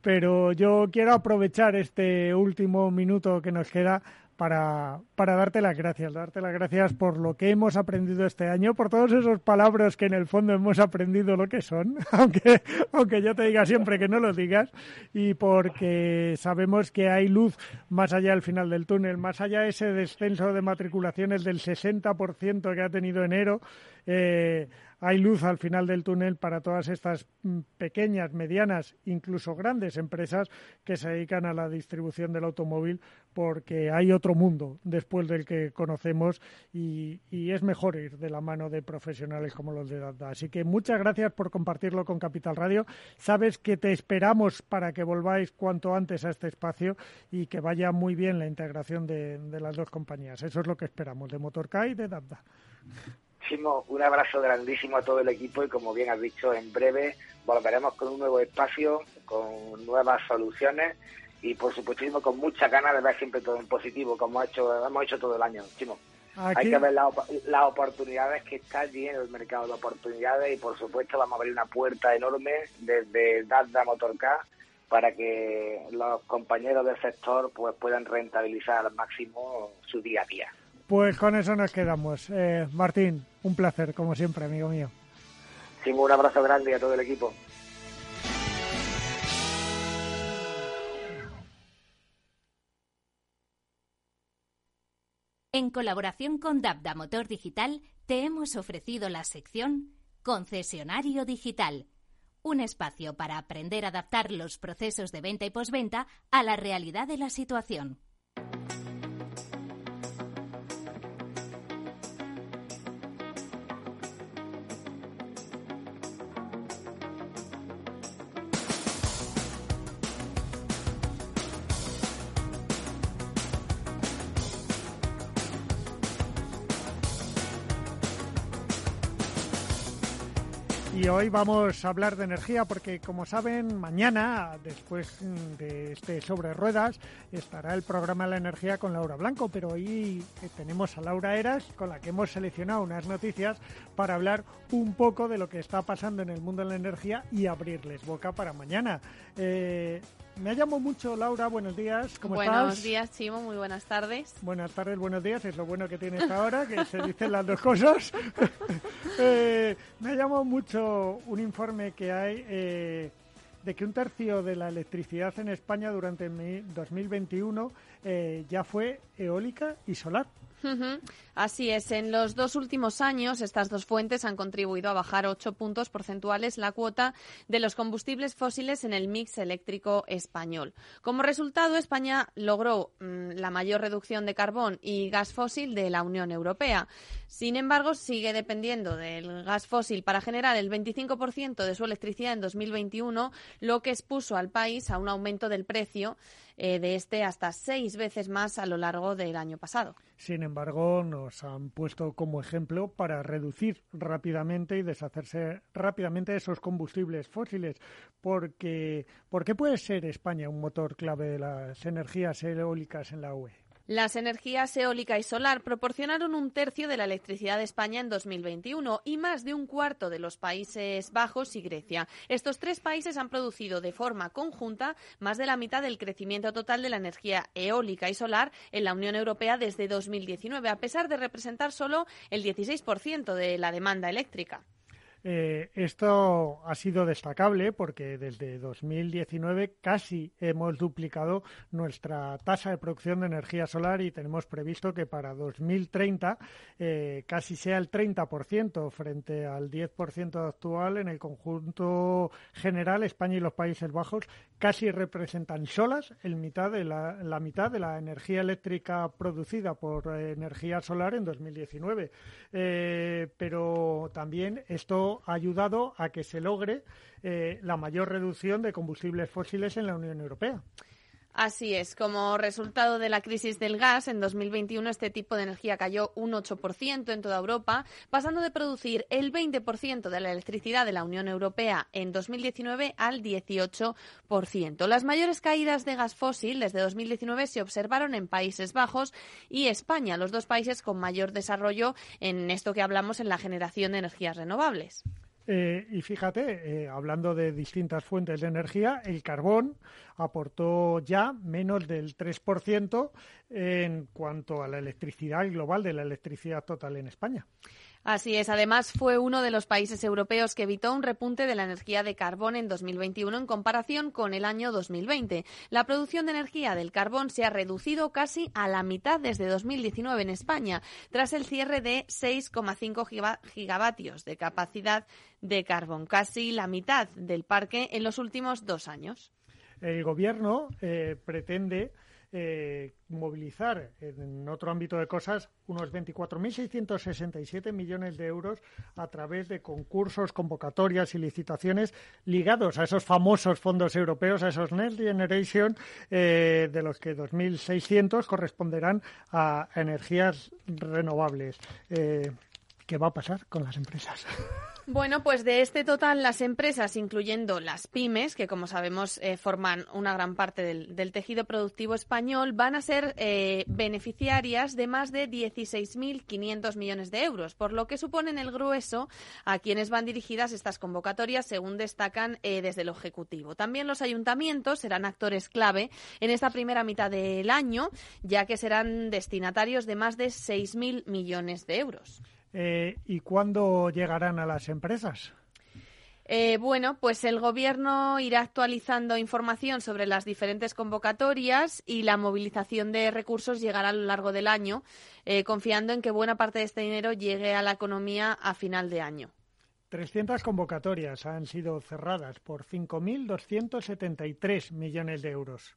S2: pero yo quiero aprovechar este último minuto que nos queda para, para darte las gracias, darte las gracias por lo que hemos aprendido este año, por todos esos palabras que en el fondo hemos aprendido lo que son, aunque, aunque yo te diga siempre que no lo digas, y porque sabemos que hay luz más allá del final del túnel, más allá de ese descenso de matriculaciones del 60% que ha tenido enero. Eh, hay luz al final del túnel para todas estas mm, pequeñas, medianas, incluso grandes empresas que se dedican a la distribución del automóvil porque hay otro mundo después del que conocemos y, es mejor ir de la mano de profesionales como los de Data. Así que muchas gracias por compartirlo con Capital Radio. Sabes que te esperamos para que volváis cuanto antes a este espacio y que vaya muy bien la integración de, las dos compañías. Eso es lo que esperamos de Motorca y de Data
S9: un abrazo grandísimo a todo el equipo y como bien has dicho, en breve volveremos con un nuevo espacio, con nuevas soluciones y por supuesto con mucha ganas de ver siempre todo en positivo, como hecho, hemos hecho todo el año, Chimo. Hay que ver las oportunidades que está allí en el mercado de oportunidades y por supuesto vamos a abrir una puerta enorme desde Dazda Motorcar para que los compañeros del sector pues puedan rentabilizar al máximo su día a día.
S2: Pues con eso nos quedamos. Eh, Martín, un placer, como siempre, amigo mío.
S9: Sí, un abrazo grande a todo el equipo.
S7: En colaboración con Dabda Motor Digital, te hemos ofrecido la sección Concesionario Digital, un espacio para aprender a adaptar los procesos de venta y posventa a la realidad de la situación.
S2: Hoy vamos a hablar de energía porque, como saben, mañana, después de este sobre ruedas, estará el programa la energía con Laura Blanco. Pero hoy tenemos a Laura Eras, con la que hemos seleccionado unas noticias para hablar un poco de lo que está pasando en el mundo de la energía y abrirles boca para mañana. Eh, me llamo mucho Laura, buenos días, ¿cómo
S10: buenos estás? Buenos días, Chimo, muy buenas tardes.
S2: Buenas tardes, buenos días, es lo bueno que tienes ahora, que se dicen las dos cosas. eh, me llamado mucho un informe que hay eh, de que un tercio de la electricidad en España durante 2021 eh, ya fue eólica y solar.
S10: Así es, en los dos últimos años estas dos fuentes han contribuido a bajar ocho puntos porcentuales la cuota de los combustibles fósiles en el mix eléctrico español. Como resultado, España logró mm, la mayor reducción de carbón y gas fósil de la Unión Europea. Sin embargo, sigue dependiendo del gas fósil para generar el 25% de su electricidad en 2021, lo que expuso al país a un aumento del precio eh, de este hasta seis veces más a lo largo del año pasado.
S2: Sin embargo, nos han puesto como ejemplo para reducir rápidamente y deshacerse rápidamente de esos combustibles fósiles, porque ¿por qué puede ser España un motor clave de las energías eólicas en la UE?
S10: Las energías eólica y solar proporcionaron un tercio de la electricidad de España en 2021 y más de un cuarto de los Países Bajos y Grecia. Estos tres países han producido de forma conjunta más de la mitad del crecimiento total de la energía eólica y solar en la Unión Europea desde 2019, a pesar de representar solo el 16% de la demanda eléctrica.
S2: Eh, esto ha sido destacable porque desde 2019 casi hemos duplicado nuestra tasa de producción de energía solar y tenemos previsto que para 2030 eh, casi sea el 30% frente al 10% actual en el conjunto general. España y los Países Bajos casi representan solas el mitad de la, mitad de la energía eléctrica producida por energía solar en 2019. Eh, pero también esto ha ayudado a que se logre eh, la mayor reducción de combustibles fósiles en la Unión Europea.
S10: Así es, como resultado de la crisis del gas, en 2021 este tipo de energía cayó un 8% en toda Europa, pasando de producir el 20% de la electricidad de la Unión Europea en 2019 al 18%. Las mayores caídas de gas fósil desde 2019 se observaron en Países Bajos y España, los dos países con mayor desarrollo en esto que hablamos en la generación de energías renovables.
S2: Eh, y fíjate, eh, hablando de distintas fuentes de energía, el carbón aportó ya menos del 3% en cuanto a la electricidad global de la electricidad total en España.
S10: Así es. Además, fue uno de los países europeos que evitó un repunte de la energía de carbón en 2021 en comparación con el año 2020. La producción de energía del carbón se ha reducido casi a la mitad desde 2019 en España, tras el cierre de 6,5 gigavatios de capacidad de carbón, casi la mitad del parque en los últimos dos años.
S2: El Gobierno eh, pretende eh, movilizar en otro ámbito de cosas unos 24.667 millones de euros a través de concursos, convocatorias y licitaciones ligados a esos famosos fondos europeos, a esos Next Generation, eh, de los que 2.600 corresponderán a energías renovables. Eh, ¿Qué va a pasar con las empresas?
S10: Bueno, pues de este total, las empresas, incluyendo las pymes, que como sabemos eh, forman una gran parte del, tejido productivo español, van a ser eh, beneficiarias de más de 16.500 millones de euros, por lo que suponen el grueso a quienes van dirigidas estas convocatorias, según destacan eh, desde el Ejecutivo. También los ayuntamientos serán actores clave en esta primera mitad del año, ya que serán destinatarios de más de 6.000 millones de euros.
S2: Eh, ¿Y cuándo llegarán a las empresas?
S10: Eh, bueno, pues el Gobierno irá actualizando información sobre las diferentes convocatorias y la movilización de recursos llegará a lo largo del año, eh, confiando en que buena parte de este dinero llegue a la economía a final de año.
S2: 300 convocatorias han sido cerradas por 5.273 millones de euros.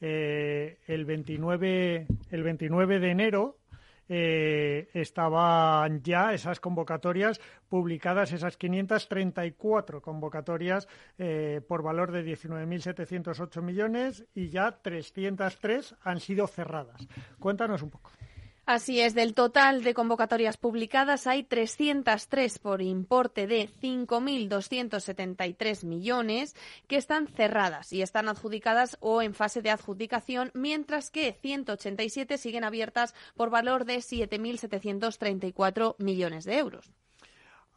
S2: el, 29, el 29 de enero eh, estaban ya esas convocatorias publicadas, esas 534 convocatorias eh, por valor de 19.708 millones y ya 303 han sido cerradas. Cuéntanos un poco.
S10: Así es, del total de convocatorias publicadas hay 303 por importe de 5.273 millones que están cerradas y están adjudicadas o en fase de adjudicación, mientras que 187 siguen abiertas por valor de 7.734 millones de euros.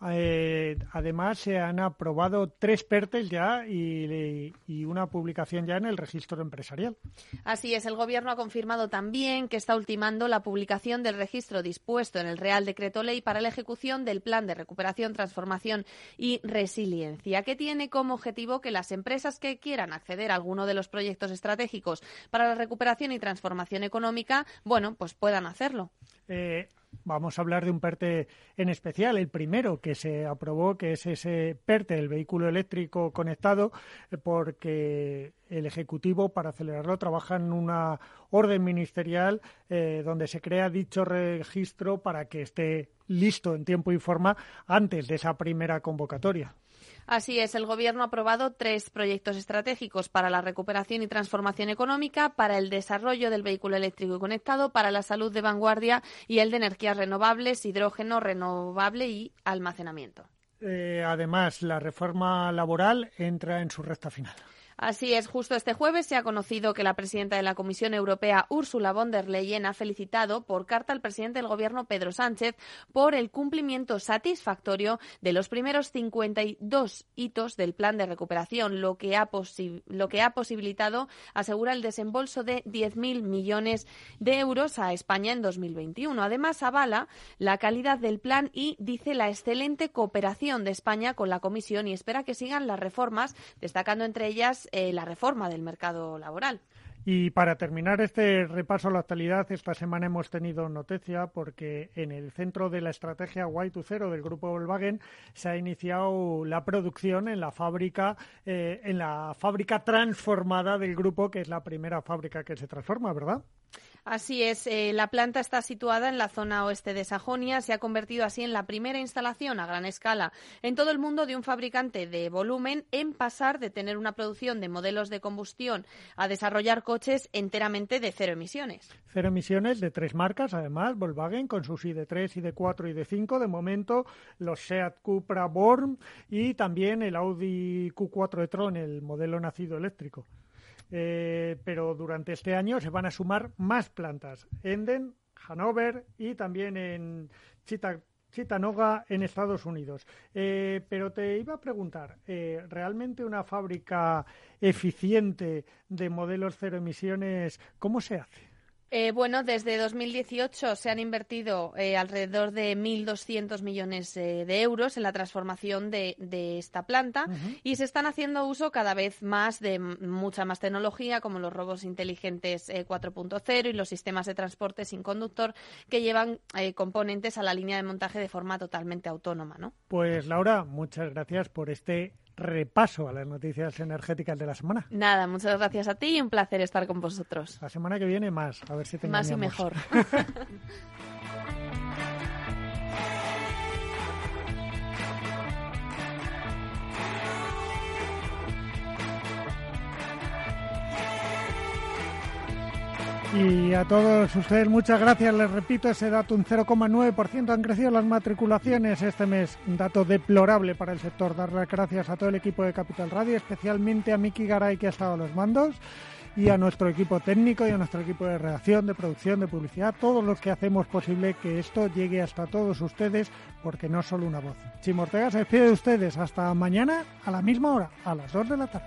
S2: Eh, además, se han aprobado tres PERTES ya y, una publicación ya en el registro empresarial.
S10: Así es, el Gobierno ha confirmado también que está ultimando la publicación del registro dispuesto en el Real Decreto Ley para la ejecución del Plan de Recuperación, Transformación y Resiliencia, que tiene como objetivo que las empresas que quieran acceder a alguno de los proyectos estratégicos para la recuperación y transformación económica, bueno, pues puedan hacerlo.
S2: Eh, vamos a hablar de un PERTE en especial, el primero que se aprobó, que es ese PERTE, el vehículo eléctrico conectado, porque el Ejecutivo, para acelerarlo, trabaja en una orden ministerial eh, donde se crea dicho registro para que esté listo en tiempo y forma antes de esa primera convocatoria.
S10: Así es, el Gobierno ha aprobado tres proyectos estratégicos para la recuperación y transformación económica, para el desarrollo del vehículo eléctrico y conectado, para la salud de vanguardia y el de energías renovables, hidrógeno renovable y almacenamiento.
S2: Eh, además, la reforma laboral entra en su recta final.
S10: Así es, justo este jueves se ha conocido que la presidenta de la Comisión Europea, Ursula von der Leyen, ha felicitado por carta al presidente del Gobierno, Pedro Sánchez, por el cumplimiento satisfactorio de los primeros 52 hitos del plan de recuperación, lo que ha, lo que ha posibilitado, asegura, el desembolso de 10.000 millones de euros a España en 2021. Además, avala la calidad del plan y dice la excelente cooperación de España con la Comisión y espera que sigan las reformas, destacando entre ellas eh, la reforma del mercado laboral.
S2: Y para terminar este repaso a la actualidad, esta semana hemos tenido noticia porque en el centro de la estrategia Y2Zero del grupo Volkswagen se ha iniciado la producción en la fábrica, eh, en la fábrica transformada del grupo, que es la primera fábrica que se transforma, ¿verdad?
S10: Así es, eh, la planta está situada en la zona oeste de Sajonia, se ha convertido así en la primera instalación a gran escala en todo el mundo de un fabricante de volumen en pasar de tener una producción de modelos de combustión a desarrollar coches enteramente de cero emisiones.
S2: Cero emisiones de tres marcas, además, Volkswagen con sus ID3, ID4 y ID5, de momento los Seat Cupra Born y también el Audi Q4 e-tron, el modelo nacido eléctrico. Eh, pero durante este año se van a sumar más plantas. Enden, Hannover y también en Chitanoga en Estados Unidos. Eh, pero te iba a preguntar, eh, ¿realmente una fábrica eficiente de modelos cero emisiones, cómo se hace?
S10: Eh, bueno, desde 2018 se han invertido eh, alrededor de 1.200 millones eh, de euros en la transformación de, esta planta y se están haciendo uso cada vez más de mucha más tecnología, como los robos inteligentes 4.0 y los sistemas de transporte sin conductor que llevan componentes a la línea de montaje de forma totalmente autónoma. ¿no?
S2: Pues Laura, muchas gracias por este repaso a las noticias energéticas de la semana.
S10: Nada, muchas gracias a ti y un placer estar con vosotros.
S2: La semana que viene más, a ver si te
S10: Más y mejor.
S2: Y a todos ustedes muchas gracias. Les repito ese dato, un 0,9% han crecido las matriculaciones este mes. Un dato deplorable para el sector. Dar las gracias a todo el equipo de Capital Radio, especialmente a Miki Garay que ha estado a los mandos y a nuestro equipo técnico y a nuestro equipo de redacción, de producción, de publicidad, todos los que hacemos posible que esto llegue hasta todos ustedes, porque no solo una voz. Chimo Ortega se despide de ustedes hasta mañana a la misma hora, a las 2 de la tarde.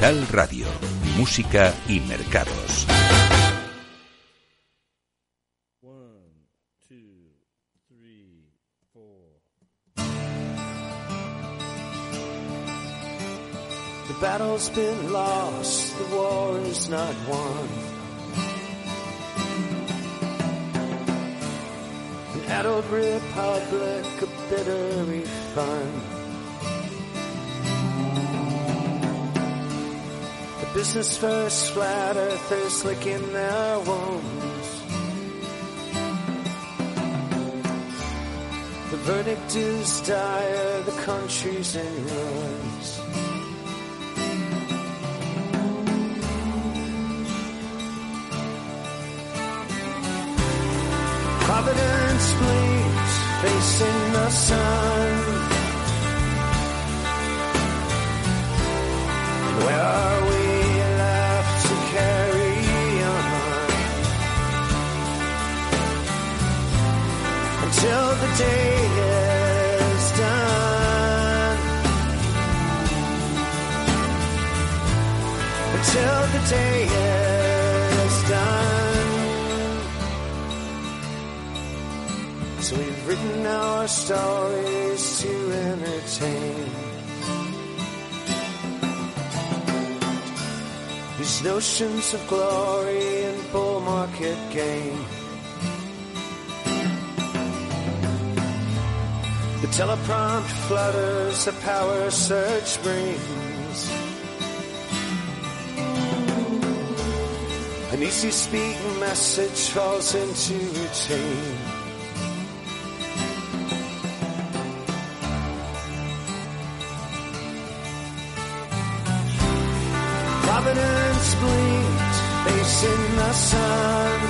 S1: Capital Radio, Música y Mercados.
S11: The battle's been lost, the war is not won. An adult republic, a bitter refund. Business first, flat earthers licking their wounds. The verdict is dire, the country's in ruins. Providence bleeds, facing the sun. Where are we? Until the day is done. So we've written our stories to entertain. These notions of glory and bull market gain. Teleprompt flutters, the power surge brings. An easy speaking message falls into routine. Providence bleeds, facing the sun.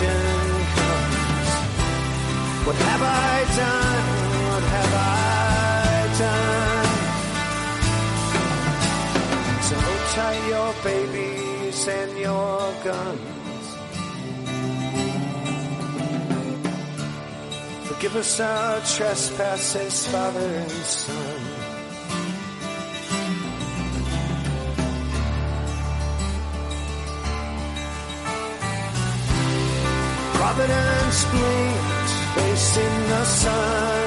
S11: Comes. What have I done? What have I done? So tie your babies and your guns. Forgive us our trespasses, Father and Son. Facing the sun.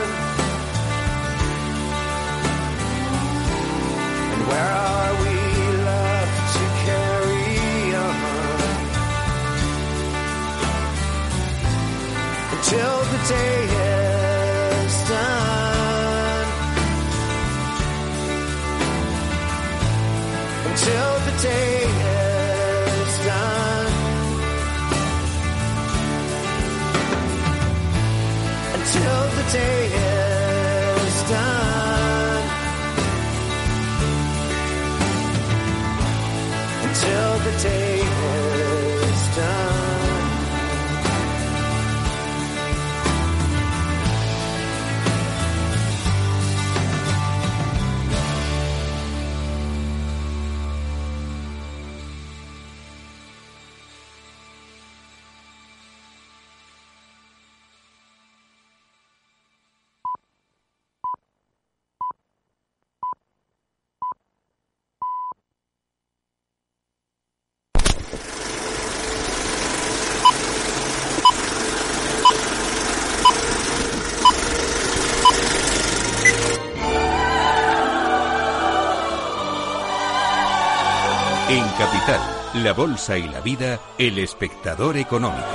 S1: La Bolsa y la Vida, el espectador económico.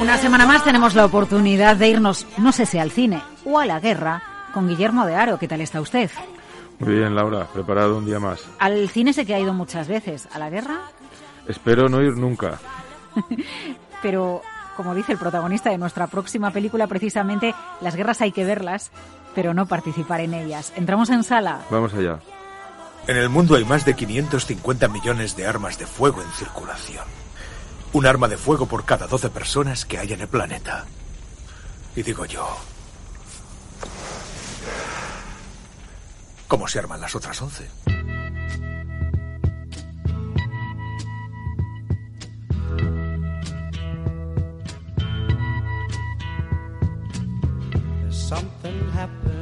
S12: Una semana más tenemos la oportunidad de irnos, no sé si al cine o a la guerra, con Guillermo de Aro. ¿Qué tal está usted?
S13: Muy bien, Laura, preparado un día más.
S12: Al cine sé que ha ido muchas veces. ¿A la guerra?
S13: Espero no ir nunca.
S12: Pero, como dice el protagonista de nuestra próxima película, precisamente las guerras hay que verlas, pero no participar en ellas. ¿Entramos en sala?
S13: Vamos allá.
S14: En el mundo hay más de 550 millones de armas de fuego en circulación. Un arma de fuego por cada 12 personas que hay en el planeta. Y digo yo, ¿cómo se arman las otras 11?
S11: There's something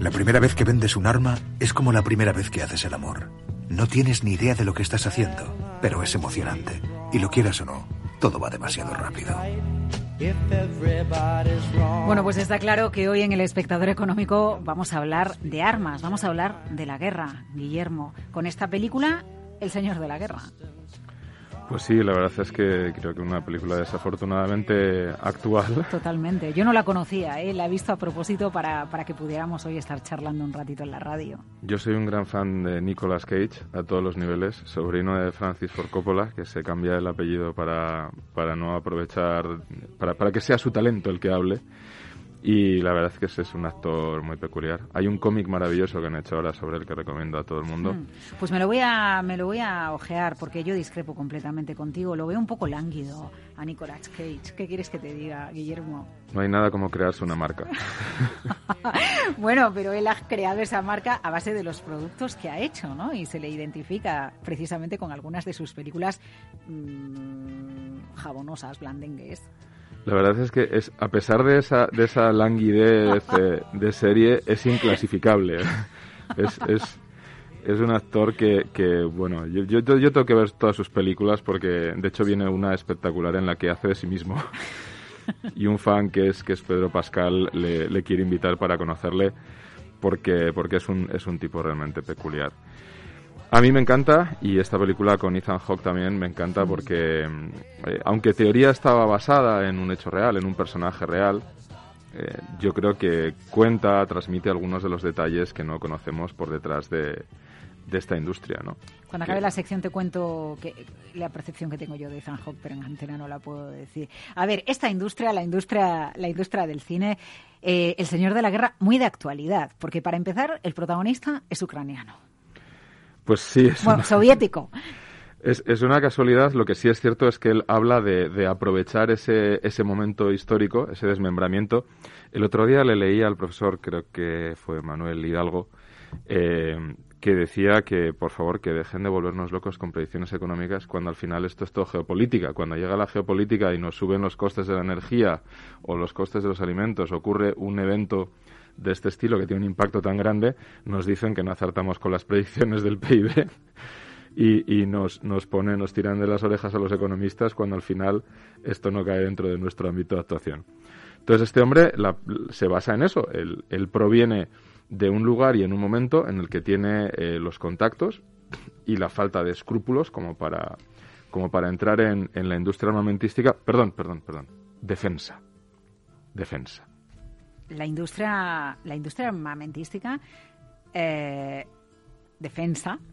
S14: La primera vez que vendes un arma es como la primera vez que haces el amor. No tienes ni idea de lo que estás haciendo, pero es emocionante. Y lo quieras o no, todo va demasiado rápido.
S12: Bueno, pues está claro que hoy en el espectador económico vamos a hablar de armas, vamos a hablar de la guerra, Guillermo, con esta película El Señor de la Guerra.
S13: Pues sí, la verdad es que creo que una película desafortunadamente actual.
S12: Totalmente. Yo no la conocía, ¿eh? la he visto a propósito para, para que pudiéramos hoy estar charlando un ratito en la radio.
S13: Yo soy un gran fan de Nicolas Cage a todos los niveles, sobrino de Francis Ford Coppola, que se cambia el apellido para, para no aprovechar, para, para que sea su talento el que hable. Y la verdad es que ese es un actor muy peculiar. Hay un cómic maravilloso que han hecho ahora sobre él que recomiendo a todo el mundo.
S12: Mm. Pues me lo voy a me lo voy a ojear porque yo discrepo completamente contigo. Lo veo un poco lánguido a Nicolas Cage. ¿Qué quieres que te diga, Guillermo?
S13: No hay nada como crearse una marca.
S12: bueno, pero él ha creado esa marca a base de los productos que ha hecho, ¿no? Y se le identifica precisamente con algunas de sus películas mmm, jabonosas, blandengues.
S13: La verdad es que es a pesar de esa de esa languidez de, serie es inclasificable. Es, es, es un actor que, que bueno, yo, yo, yo tengo que ver todas sus películas porque de hecho viene una espectacular en la que hace de sí mismo. y un fan que es que es Pedro Pascal le, le quiere invitar para conocerle porque porque es un es un tipo realmente peculiar. A mí me encanta y esta película con Ethan Hawke también me encanta porque, eh, aunque teoría estaba basada en un hecho real, en un personaje real, eh, yo creo que cuenta, transmite algunos de los detalles que no conocemos por detrás de, de esta industria, ¿no?
S12: Cuando acabe la sección te cuento que, la percepción que tengo yo de Ethan Hawke, pero en antena no la puedo decir. A ver, esta industria, la industria, la industria del cine, eh, El Señor de la Guerra, muy de actualidad, porque para empezar, el protagonista es ucraniano.
S13: Pues sí, es
S12: bueno,
S13: una,
S12: soviético.
S13: Es, es, una casualidad. Lo que sí es cierto es que él habla de, de, aprovechar ese, ese momento histórico, ese desmembramiento. El otro día le leí al profesor, creo que fue Manuel Hidalgo, eh, que decía que, por favor, que dejen de volvernos locos con predicciones económicas cuando al final esto es todo geopolítica. Cuando llega la geopolítica y nos suben los costes de la energía o los costes de los alimentos, ocurre un evento de este estilo que tiene un impacto tan grande, nos dicen que no acertamos con las predicciones del PIB y, y nos, nos ponen, nos tiran de las orejas a los economistas cuando al final esto no cae dentro de nuestro ámbito de actuación. Entonces este hombre se basa en eso. Él, proviene de un lugar y en un momento en el que tiene eh, los contactos y la falta de escrúpulos como para, como para entrar en, en la industria armamentística. Perdón, perdón, perdón. Defensa. Defensa.
S12: La industria, la industria armamentística, eh, defensa,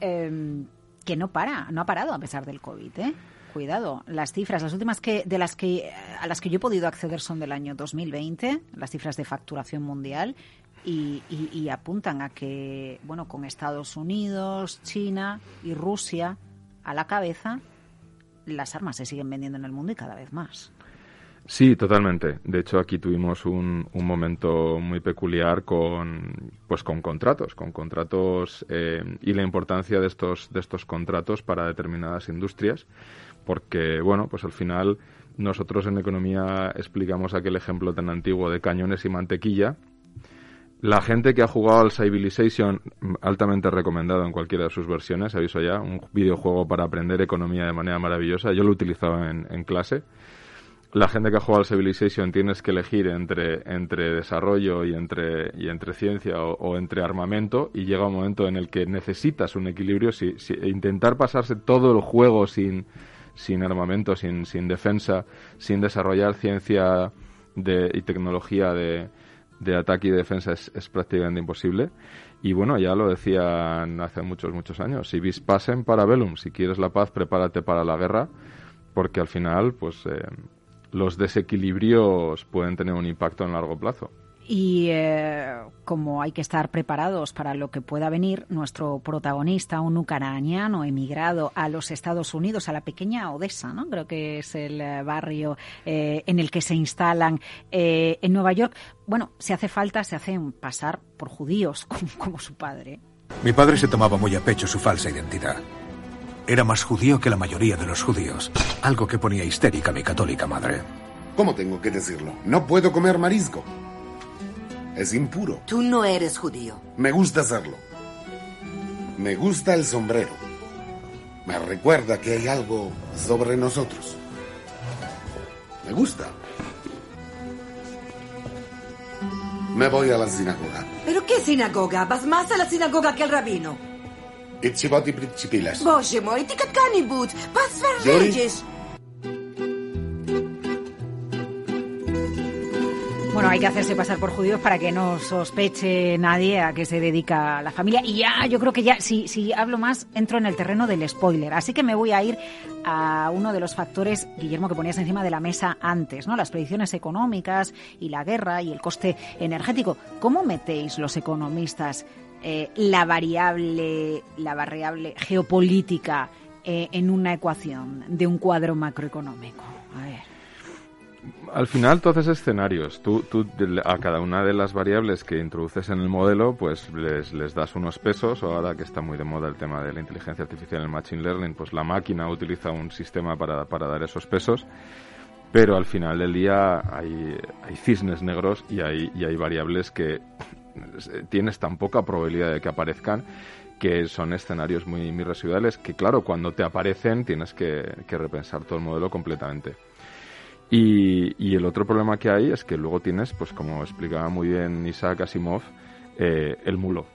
S12: Em, que no para, no ha parado a pesar del COVID, ¿eh? Cuidado, las cifras, las últimas que de las que a las que yo he podido acceder son del año 2020, las cifras de facturación mundial y, y apuntan a que, bueno, con Estados Unidos, China y Rusia a la cabeza, las armas se siguen vendiendo en el mundo y cada vez más.
S13: Sí, totalmente. De hecho, aquí tuvimos un, un momento muy peculiar con, pues, con contratos, con contratos eh, y la importancia de estos, de estos contratos para determinadas industrias, porque, bueno, pues al final nosotros en economía explicamos aquel ejemplo tan antiguo de cañones y mantequilla. La gente que ha jugado al Civilization, altamente recomendado en cualquiera de sus versiones, aviso ya, un videojuego para aprender economía de manera maravillosa. Yo lo utilizaba en, en clase la gente que ha jugado al Civilization tienes que elegir entre, entre desarrollo y entre, y entre ciencia o, entre armamento y llega un momento en el que necesitas un equilibrio. Si, intentar pasarse todo el juego sin, sin armamento, sin, sin defensa, sin desarrollar ciencia de, y tecnología de, de ataque y defensa es, es, prácticamente imposible. Y bueno, ya lo decían hace muchos, muchos años. Si vis pasen para velum, si quieres la paz, prepárate para la guerra, porque al final, pues... Eh, los desequilibrios pueden tener un impacto en largo plazo.
S12: Y eh, como hay que estar preparados para lo que pueda venir, nuestro protagonista, un ucraniano emigrado a los Estados Unidos, a la pequeña Odessa, ¿no? creo que es el eh, barrio eh, en el que se instalan en Nueva York, bueno, si hace falta, se hacen pasar por judíos, como su padre.
S14: Mi padre se tomaba muy a pecho su falsa identidad. Era más judío que la mayoría de los judíos, algo que ponía histérica a mi católica madre.
S15: ¿Cómo tengo que decirlo? No puedo comer marisco. Es impuro.
S16: Tú no eres judío.
S15: Me gusta hacerlo. Me gusta el sombrero. Me recuerda que hay algo sobre nosotros. Me gusta. Me voy a la sinagoga.
S16: ¿Pero qué sinagoga? Vas más a la sinagoga que al rabino.
S15: Itziboti principilas.
S16: Boże mój, ty katkani but. Was verreges.
S12: Bueno, hay que hacerse pasar por judíos para que no sospeche nadie a que se dedica a la familia. Y ya, yo creo que ya, si, si hablo más, entro en el terreno del spoiler. Así que me voy a ir a uno de los factores, Guillermo, que ponías encima de la mesa antes, ¿no? Las predicciones económicas y la guerra y el coste energético. ¿Cómo metéis los economistas eh, la variable, la variable geopolítica eh, en una ecuación de un cuadro macroeconómico?
S13: Al final, tú haces escenarios. Tú, tú, a cada una de las variables que introduces en el modelo, pues les, les das unos pesos. Ahora que está muy de moda el tema de la inteligencia artificial, el machine learning, pues la máquina utiliza un sistema para, para dar esos pesos pero al final del día hay, hay cisnes negros y hay, y hay variables que tienes tan poca probabilidad de que aparezcan que son escenarios muy, residuales que, claro, cuando te aparecen tienes que, repensar todo el modelo completamente. Y, el otro problema que hay es que luego tienes, pues como explicaba muy bien Isaac Asimov, eh, el mulo.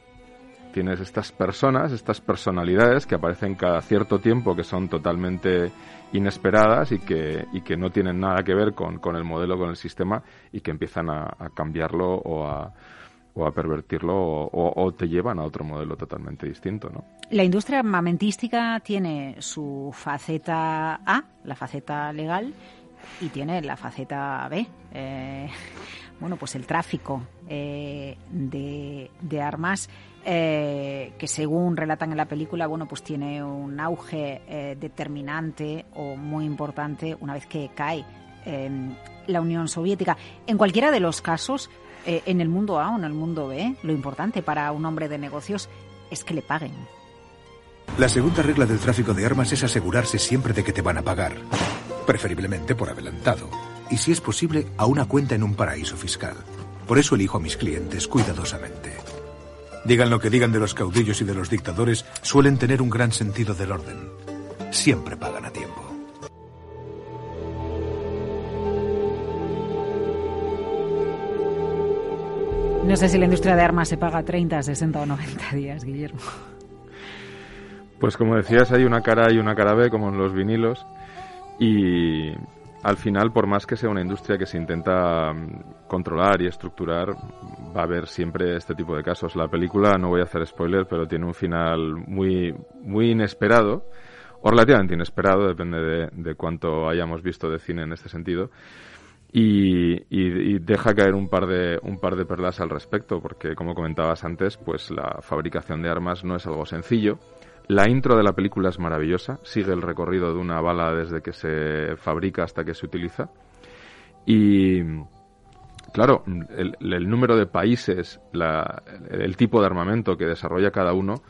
S13: Tienes estas personas, estas personalidades que aparecen cada cierto tiempo que son totalmente inesperadas y que, y no tienen nada que ver con, con el modelo, con el sistema y que empiezan a cambiarlo o a, o a pervertirlo o, te llevan a otro modelo totalmente distinto, ¿no?
S12: La industria armamentística tiene su faceta A, la faceta legal, y tiene la faceta B. Eh, bueno, pues el tráfico eh, de, armas eh, que según relatan en la película, bueno, pues tiene un auge determinante o muy importante una vez que cae la Unión Soviética. En cualquiera de los casos, eh, en el mundo A o en el mundo B, lo importante para un hombre de negocios es que le paguen.
S14: La segunda regla del tráfico de armas es asegurarse siempre de que te van a pagar, preferiblemente por adelantado, y si es posible, a una cuenta en un paraíso fiscal. Por eso elijo a mis clientes cuidadosamente. Digan lo que digan de los caudillos y de los dictadores, suelen tener un gran sentido del orden. Siempre pagan a tiempo.
S12: No sé si la industria de armas se paga 30, 60 o 90 días, Guillermo.
S13: Pues como decías, hay una cara y una cara B, como en los vinilos, y al final, por más que sea una industria que se intenta mm, controlar y estructurar, va a haber siempre este tipo de casos. La película, no voy a hacer spoiler, pero tiene un final muy, muy inesperado, o relativamente inesperado, depende de, de cuánto hayamos visto de cine en este sentido. Y, y, deja caer un par de un par de perlas al respecto porque como comentabas antes pues la fabricación de armas no es algo sencillo. La intro de la película es maravillosa sigue el recorrido de una bala desde que se fabrica hasta que se utiliza. Y claro el, el número de países la, el tipo de armamento que desarrolla cada uno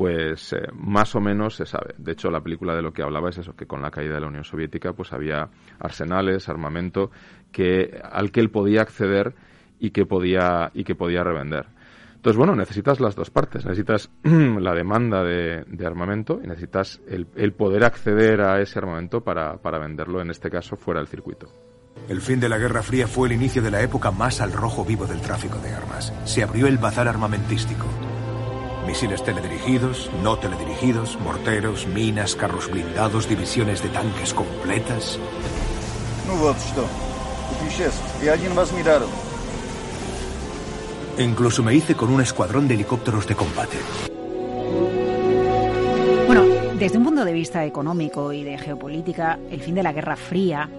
S13: pues eh, más o menos se sabe. De hecho, la película de lo que hablaba es eso, que con la caída de la Unión Soviética pues había arsenales, armamento que al que él podía acceder y que podía y que podía revender. Entonces, bueno, necesitas las dos partes. Necesitas la demanda de, armamento y necesitas el, poder acceder a ese armamento para venderlo, en este caso, fuera del circuito.
S14: El fin de la Guerra Fría fue el inicio de la época más al rojo vivo del tráfico de armas. Se abrió el bazar armamentístico. Misiles teledirigidos, no teledirigidos, morteros, minas, carros blindados, divisiones de tanques completas.
S17: Ну вот что. Путешеств. И один возмирал.
S14: E incluso me hice con un escuadrón de helicópteros de combate.
S12: Bueno, desde un punto de vista económico y de geopolítica, el fin de la Guerra Fría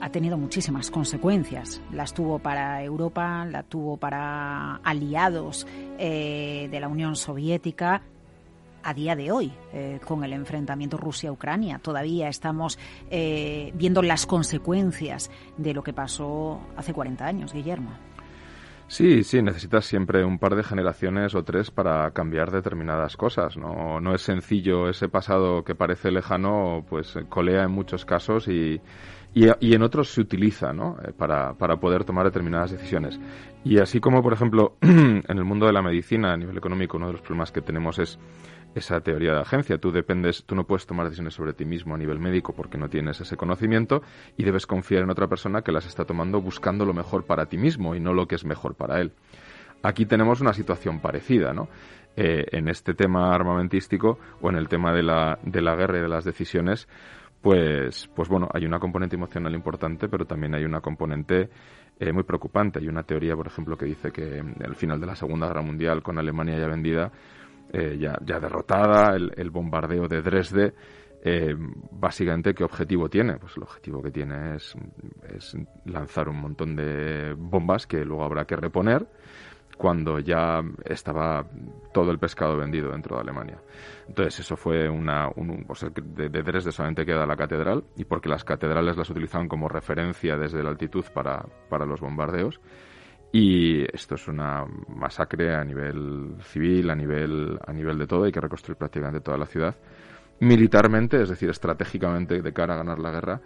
S12: ha tenido muchísimas consecuencias. Las tuvo para Europa, la tuvo para aliados eh, de la Unión Soviética. A día de hoy, eh, con el enfrentamiento Rusia-Ucrania, todavía estamos eh, viendo las consecuencias de lo que pasó hace 40 años, Guillermo.
S13: Sí, sí, necesitas siempre un par de generaciones o tres para cambiar determinadas cosas. No, no es sencillo ese pasado que parece lejano, pues colea en muchos casos y, y, y, en otros se utiliza ¿no? Eh, para, para, poder tomar determinadas decisiones. Y así como, por ejemplo, en el mundo de la medicina, a nivel económico, uno de los problemas que tenemos es esa teoría de agencia. Tú dependes, tú no puedes tomar decisiones sobre ti mismo a nivel médico porque no tienes ese conocimiento y debes confiar en otra persona que las está tomando buscando lo mejor para ti mismo y no lo que es mejor para él. Aquí tenemos una situación parecida, ¿no? Eh, en este tema armamentístico o en el tema de la, de la guerra y de las decisiones, pues, pues bueno, hay una componente emocional importante, pero también hay una componente eh, muy preocupante. Hay una teoría, por ejemplo, que dice que al final de la Segunda Guerra Mundial, con Alemania ya vendida, eh, ya, ya, derrotada, el, el, bombardeo de Dresde, eh, básicamente, ¿qué objetivo tiene? Pues el objetivo que tiene es, es lanzar un montón de bombas que luego habrá que reponer cuando ya estaba todo el pescado vendido dentro de Alemania. Entonces, eso fue una. Un, pues de, de, Dresde solamente queda la catedral, y porque las catedrales las utilizaban como referencia desde la altitud para, para los bombardeos. Y esto es una masacre a nivel civil, a nivel, a nivel de todo, hay que reconstruir prácticamente toda la ciudad. Militarmente, es decir, estratégicamente de cara a ganar la guerra,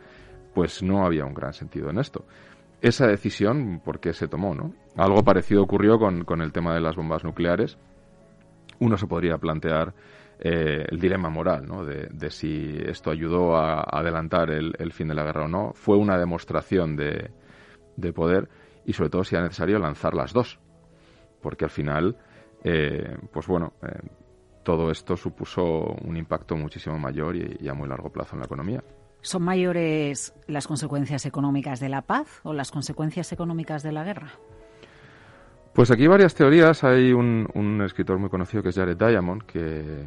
S13: pues no había un gran sentido en esto esa decisión, ¿por qué se tomó? ¿no? Algo parecido ocurrió con, con, el tema de las bombas nucleares. Uno se podría plantear eh, el dilema moral ¿no? de, de, si esto ayudó a, adelantar el, el, fin de la guerra o no. Fue una demostración de, de, poder y sobre todo si era necesario lanzar las dos. Porque al final, eh, pues bueno, eh, todo esto supuso un impacto muchísimo mayor y, y a muy largo plazo en la economía.
S12: ¿Son mayores las consecuencias económicas de la paz o las consecuencias económicas de la guerra?
S13: Pues aquí hay varias teorías. Hay un, escritor muy conocido que es Jared Diamond que,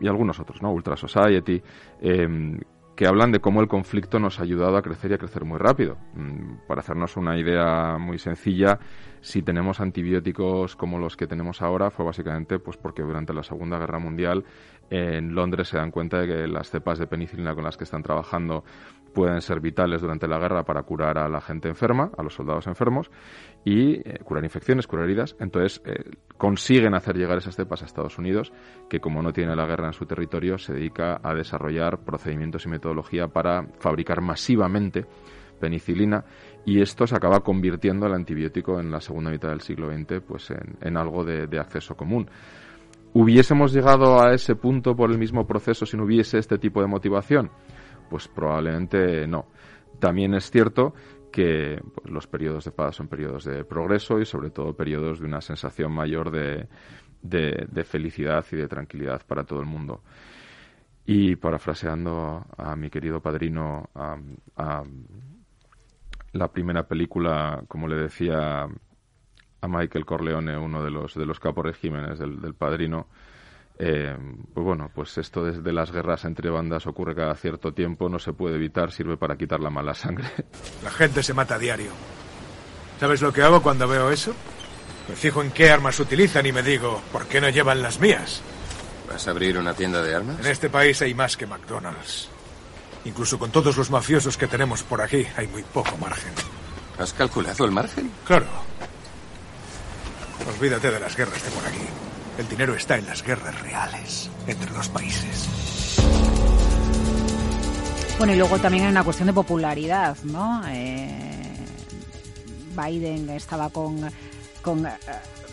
S13: y, algunos otros, ¿no? Ultra Society, eh, que hablan de cómo el conflicto nos ha ayudado a crecer y a crecer muy rápido. Mm, para hacernos una idea muy sencilla, si tenemos antibióticos como los que tenemos ahora, fue básicamente pues porque durante la Segunda Guerra Mundial en Londres se dan cuenta de que las cepas de penicilina con las que están trabajando pueden ser vitales durante la guerra para curar a la gente enferma, a los soldados enfermos, y eh, curar infecciones, curar heridas. Entonces eh, consiguen hacer llegar esas cepas a Estados Unidos, que como no tiene la guerra en su territorio, se dedica a desarrollar procedimientos y metodología para fabricar masivamente penicilina, y esto se acaba convirtiendo el antibiótico en la segunda mitad del siglo XX pues en, algo de acceso común. ¿Hubiésemos llegado a ese punto por el mismo proceso si no hubiese este tipo de motivación? Pues probablemente no. También es cierto que pues, los periodos de paz son periodos de progreso y sobre todo periodos de una sensación mayor de, de, felicidad y de tranquilidad para todo el mundo. Y parafraseando a mi querido padrino, a la primera película, como le decía a Michael Corleone, uno de los, de los capos regímenes del, del padrino, eh, pues bueno, pues esto desde las guerras entre bandas ocurre cada cierto tiempo, no se puede evitar, sirve para quitar la mala sangre.
S14: La gente se mata a diario. ¿Sabes lo que hago cuando veo eso? Me fijo en qué armas utilizan y me digo, ¿por qué no llevan las mías?
S18: ¿Vas a abrir una tienda de armas?
S14: En este país hay más que McDonald's. Incluso con todos los mafiosos que tenemos por aquí, hay muy poco margen.
S18: ¿Has calculado el margen?
S14: Claro. Olvídate de las guerras de por aquí. El dinero está en las guerras reales, entre los países.
S12: Bueno, y luego también hay una cuestión de popularidad, ¿no? Eh, Biden estaba con, con eh,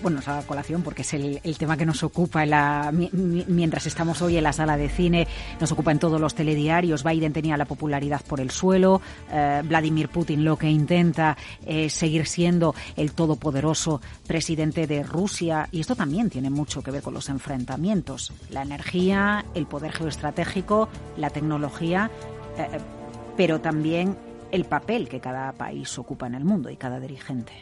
S12: bueno, nos haga colación porque es el, tema que nos ocupa en la, mi- mi- mientras estamos hoy en la sala de cine, nos ocupa en todos los telediarios. Biden tenía la popularidad por el suelo, eh, Vladimir Putin lo que intenta es seguir siendo el todopoderoso presidente de Rusia y esto también tiene mucho que ver con los enfrentamientos, la energía, el poder geoestratégico, la tecnología, eh, pero también el papel que cada país ocupa en el mundo y cada dirigente.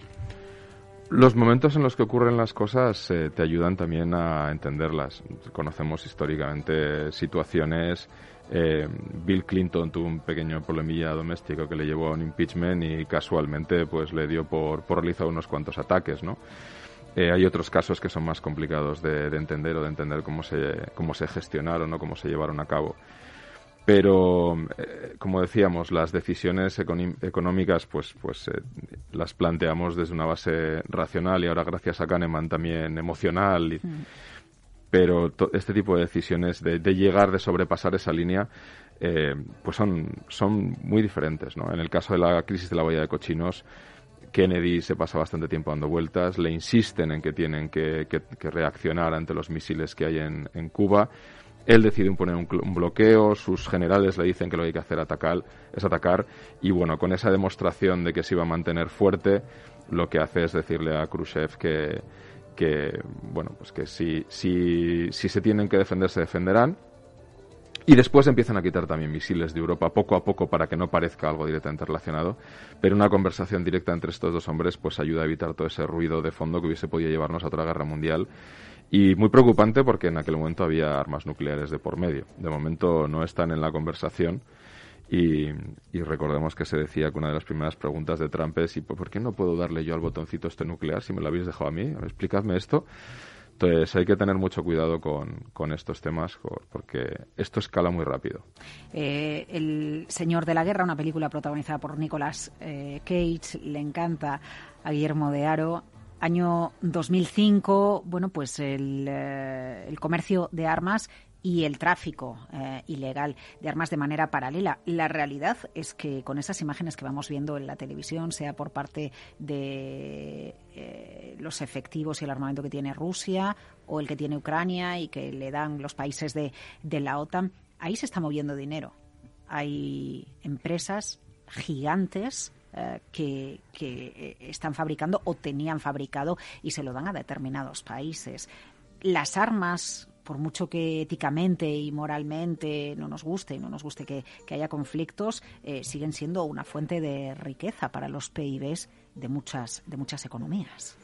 S13: Los momentos en los que ocurren las cosas eh, te ayudan también a entenderlas. Conocemos históricamente situaciones. eh, Bill Clinton tuvo un pequeño problemilla doméstico que le llevó a un impeachment y casualmente pues le dio por, por realizar unos cuantos ataques, ¿no? Eh, hay otros casos que son más complicados de, de entender o de entender cómo se, cómo se gestionaron o cómo se llevaron a cabo. Pero, eh, como decíamos, las decisiones económicas pues, pues eh, las planteamos desde una base racional y ahora gracias a Kahneman también emocional. y- pero este tipo de decisiones de, de llegar, de sobrepasar esa línea, eh, pues son, son muy diferentes. ¿no? En el caso de la crisis de la bahía de cochinos, Kennedy se pasa bastante tiempo dando vueltas, le insisten en que tienen que, que- que reaccionar ante los misiles que hay en, en Cuba. Él decide imponer un, un bloqueo, sus generales le dicen que lo que hay que hacer atacar, es atacar, y bueno, con esa demostración de que se iba a mantener fuerte, lo que hace es decirle a Khrushchev que, que bueno, pues que si, si, si se tienen que defender, se defenderán, y después empiezan a quitar también misiles de Europa poco a poco para que no parezca algo directamente relacionado. Pero una conversación directa entre estos dos hombres pues ayuda a evitar todo ese ruido de fondo que hubiese podido llevarnos a otra guerra mundial. Y muy preocupante porque en aquel momento había armas nucleares de por medio. De momento no están en la conversación. Y, y recordemos que se decía que una de las primeras preguntas de Trump es ¿y por qué no puedo darle yo al botoncito este nuclear si me lo habéis dejado a mí? Explicadme esto. Entonces hay que tener mucho cuidado con, con estos temas porque esto escala muy rápido.
S12: Eh, el Señor de la Guerra, una película protagonizada por Nicolas eh, Cage, le encanta a Guillermo de Aro. Año 2005, bueno, pues el, eh, el comercio de armas y el tráfico eh, ilegal de armas de manera paralela. La realidad es que con esas imágenes que vamos viendo en la televisión, sea por parte de eh, los efectivos y el armamento que tiene Rusia o el que tiene Ucrania y que le dan los países de, de la OTAN, ahí se está moviendo dinero. Hay empresas gigantes que, que, eh, están fabricando o tenían fabricado y se lo dan a determinados países. Las armas, por mucho que éticamente y moralmente no nos guste y no nos guste que, que haya conflictos, eh, siguen siendo una fuente de riqueza para los PIBs de muchas, de muchas economías.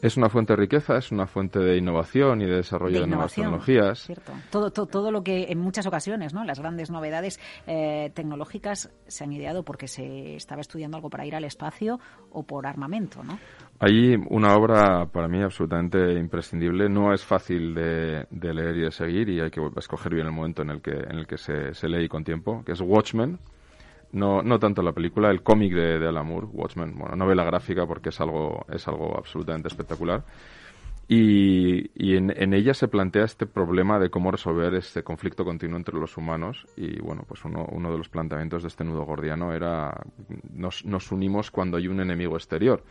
S13: Es una fuente de riqueza, es una fuente de innovación y de desarrollo de,
S12: de
S13: nuevas tecnologías.
S12: Cierto. Todo, todo, todo lo que en muchas ocasiones, ¿no? Las grandes novedades eh, tecnológicas se han ideado porque se estaba estudiando algo para ir al espacio o por armamento, ¿no?
S13: Hay una obra para mí absolutamente imprescindible. No es fácil de, de leer y de seguir y hay que escoger bien el momento en el que, en el que se, se lee con tiempo, que es Watchmen. No, no tanto la película, el cómic de, de Alan Moore, Watchmen, bueno, novela gráfica porque es algo, es algo absolutamente espectacular. Y, y en, en, ella se plantea este problema de cómo resolver este conflicto continuo entre los humanos. Y bueno, pues uno, uno de los planteamientos de este nudo gordiano era nos, nos unimos cuando hay un enemigo exterior.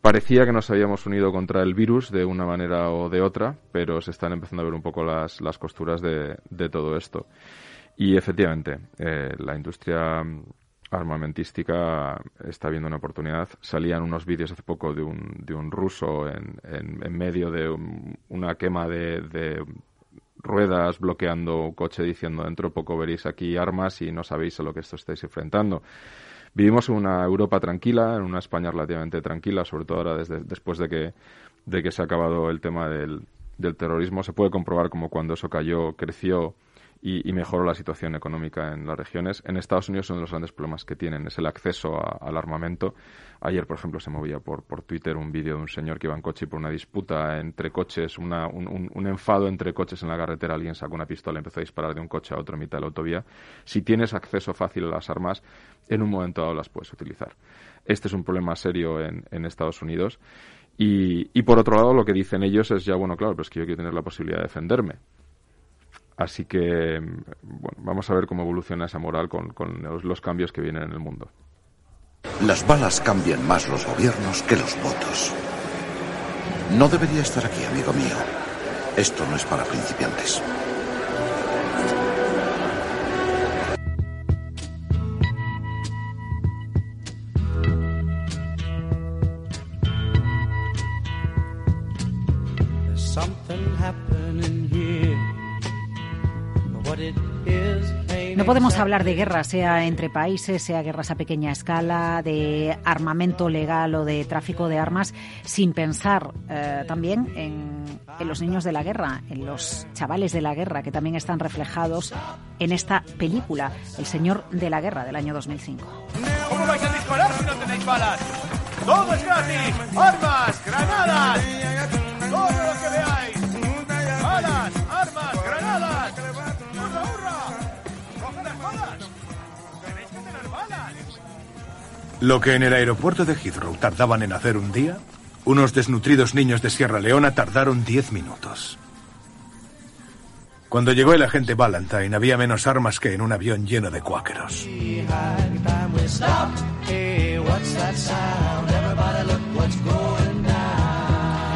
S13: Parecía que nos habíamos unido contra el virus de una manera o de otra, pero se están empezando a ver un poco las, las costuras de, de todo esto. Y efectivamente, eh, la industria armamentística está viendo una oportunidad. Salían unos vídeos hace poco de un, de un ruso en, en, medio de un, una quema de, de, ruedas bloqueando un coche diciendo dentro poco veréis aquí armas y no sabéis a lo que esto estáis enfrentando. Vivimos en una Europa tranquila, en una España relativamente tranquila, sobre todo ahora desde, después de que, de que se ha acabado el tema del, del terrorismo. Se puede comprobar como cuando eso cayó, creció y, mejoró la situación económica en las regiones. En Estados Unidos uno de los grandes problemas que tienen es el acceso al armamento. Ayer, por ejemplo, se movía por, por Twitter un vídeo de un señor que iba en coche y por una disputa entre coches, una, un, un, un, enfado entre coches en la carretera, alguien sacó una pistola y empezó a disparar de un coche a otro en mitad de la autovía. Si tienes acceso fácil a las armas, en un momento dado las puedes utilizar. Este es un problema serio en, en Estados Unidos. Y, y, por otro lado, lo que dicen ellos es ya, bueno, claro, pero es que yo quiero tener la posibilidad de defenderme. Así que, bueno, vamos a ver cómo evoluciona esa moral con, con los, los, cambios que vienen en el mundo.
S19: Las balas cambian más los gobiernos que los votos. No debería estar aquí, amigo mío. Esto no es para principiantes.
S12: Podemos hablar de guerra, sea entre países, sea guerras a pequeña escala, de armamento legal o de tráfico de armas, sin pensar eh, también en, en, los niños de la guerra, en los chavales de la guerra, que también están reflejados en esta película, El Señor de la Guerra, del año 2005.
S11: ¿Cómo vais a disparar si no tenéis balas? ¡Todo es gratis! ¡Armas! ¡Granadas! Lo que
S14: en el aeropuerto de Heathrow tardaban en hacer un día, unos desnutridos niños de Sierra Leona tardaron diez minutos. Cuando llegó el agente Valentine había menos armas que en un avión lleno de cuáqueros.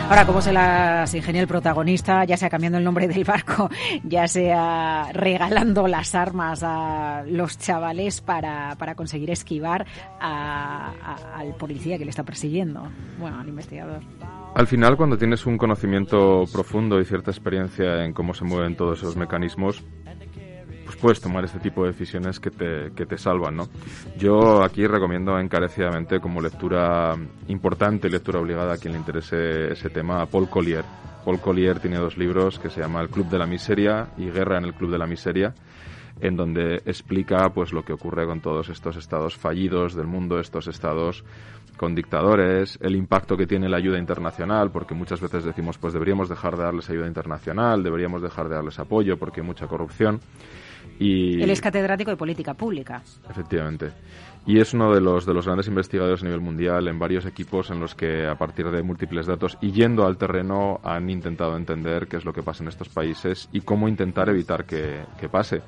S12: Ahora, ¿cómo se las ingenia el protagonista, ya sea cambiando el nombre del barco, ya sea regalando las armas a los chavales para, para conseguir esquivar al policía que le está persiguiendo? Bueno, al investigador.
S13: Al final, cuando tienes un conocimiento profundo y cierta experiencia en cómo se mueven todos esos mecanismos, puedes tomar este tipo de decisiones que te, que te salvan, ¿no? Yo aquí recomiendo encarecidamente como lectura importante, lectura obligada a quien le interese ese tema, a Paul Collier. Paul Collier tiene dos libros que se llama El Club de la Miseria y Guerra en el Club de la Miseria en donde explica pues lo que ocurre con todos estos estados fallidos del mundo, estos estados con dictadores, el impacto que tiene la ayuda internacional, porque muchas veces decimos pues deberíamos dejar de darles ayuda internacional, deberíamos dejar de darles apoyo porque hay mucha corrupción. Y...
S12: Él es catedrático de política pública.
S13: Efectivamente. Y es uno de los, de los grandes investigadores a nivel mundial en varios equipos en los que, a partir de múltiples datos y yendo al terreno, han intentado entender qué es lo que pasa en estos países y cómo intentar evitar que, que pase.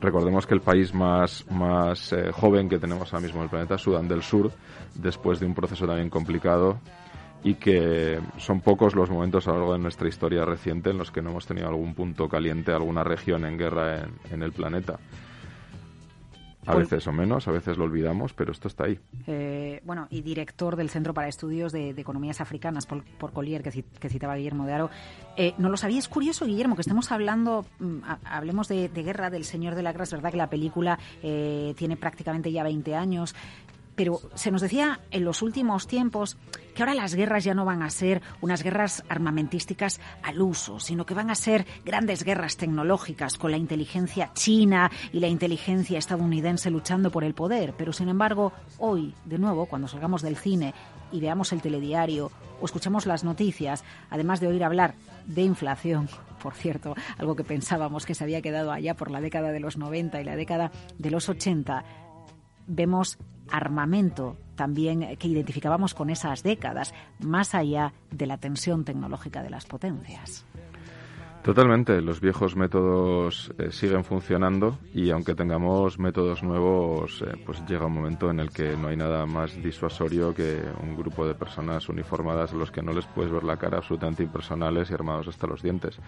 S13: Recordemos que el país más, más eh, joven que tenemos ahora mismo en el planeta Sudán del Sur, después de un proceso también complicado y que son pocos los momentos a lo largo de nuestra historia reciente en los que no hemos tenido algún punto caliente, alguna región en guerra en, en el planeta. A veces o menos, a veces lo olvidamos, pero esto está ahí.
S12: Eh, bueno, y director del Centro para Estudios de, de Economías Africanas, por, por Collier, que, que, citaba Guillermo de Aro. Eh, no lo sabía, es curioso, Guillermo, que estemos hablando, mm, hablemos de, de, Guerra del Señor de la Guerra. Es verdad que la película eh, tiene prácticamente ya 20 años pero se nos decía en los últimos tiempos que ahora las guerras ya no van a ser unas guerras armamentísticas al uso, sino que van a ser grandes guerras tecnológicas con la inteligencia china y la inteligencia estadounidense luchando por el poder. Pero sin embargo, hoy, de nuevo, cuando salgamos del cine y veamos el telediario o escuchamos las noticias, además de oír hablar de inflación, por cierto, algo que pensábamos que se había quedado allá por la década de los 90 y la década de los 80, vemos armamento también que identificábamos con esas décadas, más allá de la tensión tecnológica de las potencias.
S13: Totalmente, los viejos métodos eh, siguen funcionando y aunque tengamos métodos nuevos, eh, pues llega un momento en el que no hay nada más disuasorio que un grupo de personas uniformadas a los que no les puedes ver la cara absolutamente impersonales y armados hasta los dientes.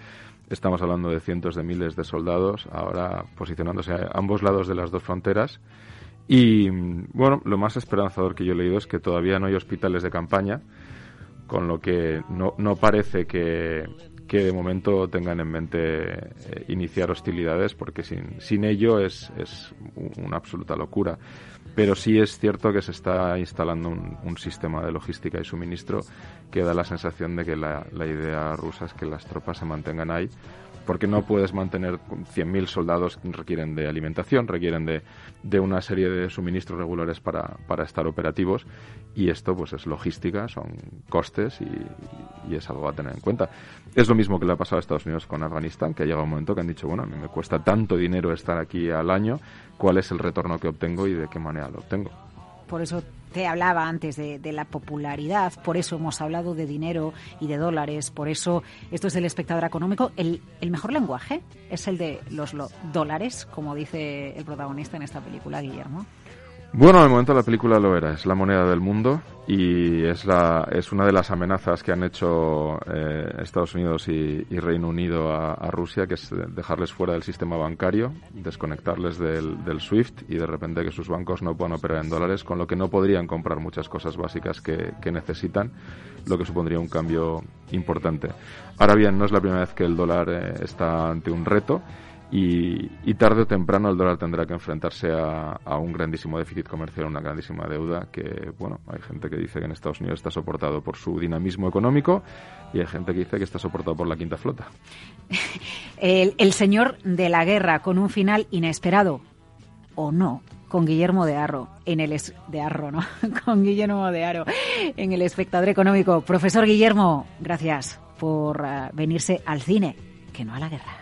S13: Estamos hablando de cientos de miles de soldados ahora posicionándose a ambos lados de las dos fronteras y bueno, lo más esperanzador que yo he leído es que todavía no hay hospitales de campaña, con lo que no, no parece que que de momento tengan en mente eh, iniciar hostilidades, porque sin, sin ello es, es una absoluta locura. Pero sí es cierto que se está instalando un, un, sistema de logística y suministro que da la sensación de que la, la idea rusa es que las tropas se mantengan ahí porque no puedes mantener 100.000 soldados que requieren de alimentación, requieren de, de una serie de suministros regulares para, para, estar operativos y esto pues es logística, son costes y, es algo a tener en cuenta. Es lo mismo que le ha pasado a Estados Unidos con Afganistán, que ha llegado un momento que han dicho, bueno, a mí me cuesta tanto dinero estar aquí al año, ¿cuál es el retorno que obtengo y de qué manera lo obtengo?
S12: Por eso te hablaba antes de, de, la popularidad, por eso hemos hablado de dinero y de dólares, por eso esto es el espectador económico. El, el mejor lenguaje es el de los lo, dólares, como dice el protagonista en esta película, Guillermo.
S13: Bueno, de momento la película lo era, es la moneda del mundo y es, la, es una de las amenazas que han hecho eh, Estados Unidos y, y Reino Unido a, a, Rusia, que es dejarles fuera del sistema bancario, desconectarles del, del, SWIFT y de repente que sus bancos no puedan operar en dólares, con lo que no podrían comprar muchas cosas básicas que, que necesitan, lo que supondría un cambio importante. Ahora bien, no es la primera vez que el dólar eh, está ante un reto y, tarde o temprano el dólar tendrá que enfrentarse a, un grandísimo déficit comercial, una grandísima deuda que, bueno, hay gente que dice que en Estados Unidos está soportado por su dinamismo económico y hay gente que dice que está soportado por la quinta flota.
S12: El, señor de la guerra con un final inesperado, o no, con Guillermo de Arro en el de Arro, ¿no? con Guillermo de Aro en el espectador económico. Profesor Guillermo, gracias por uh, venirse al cine, que no a la guerra.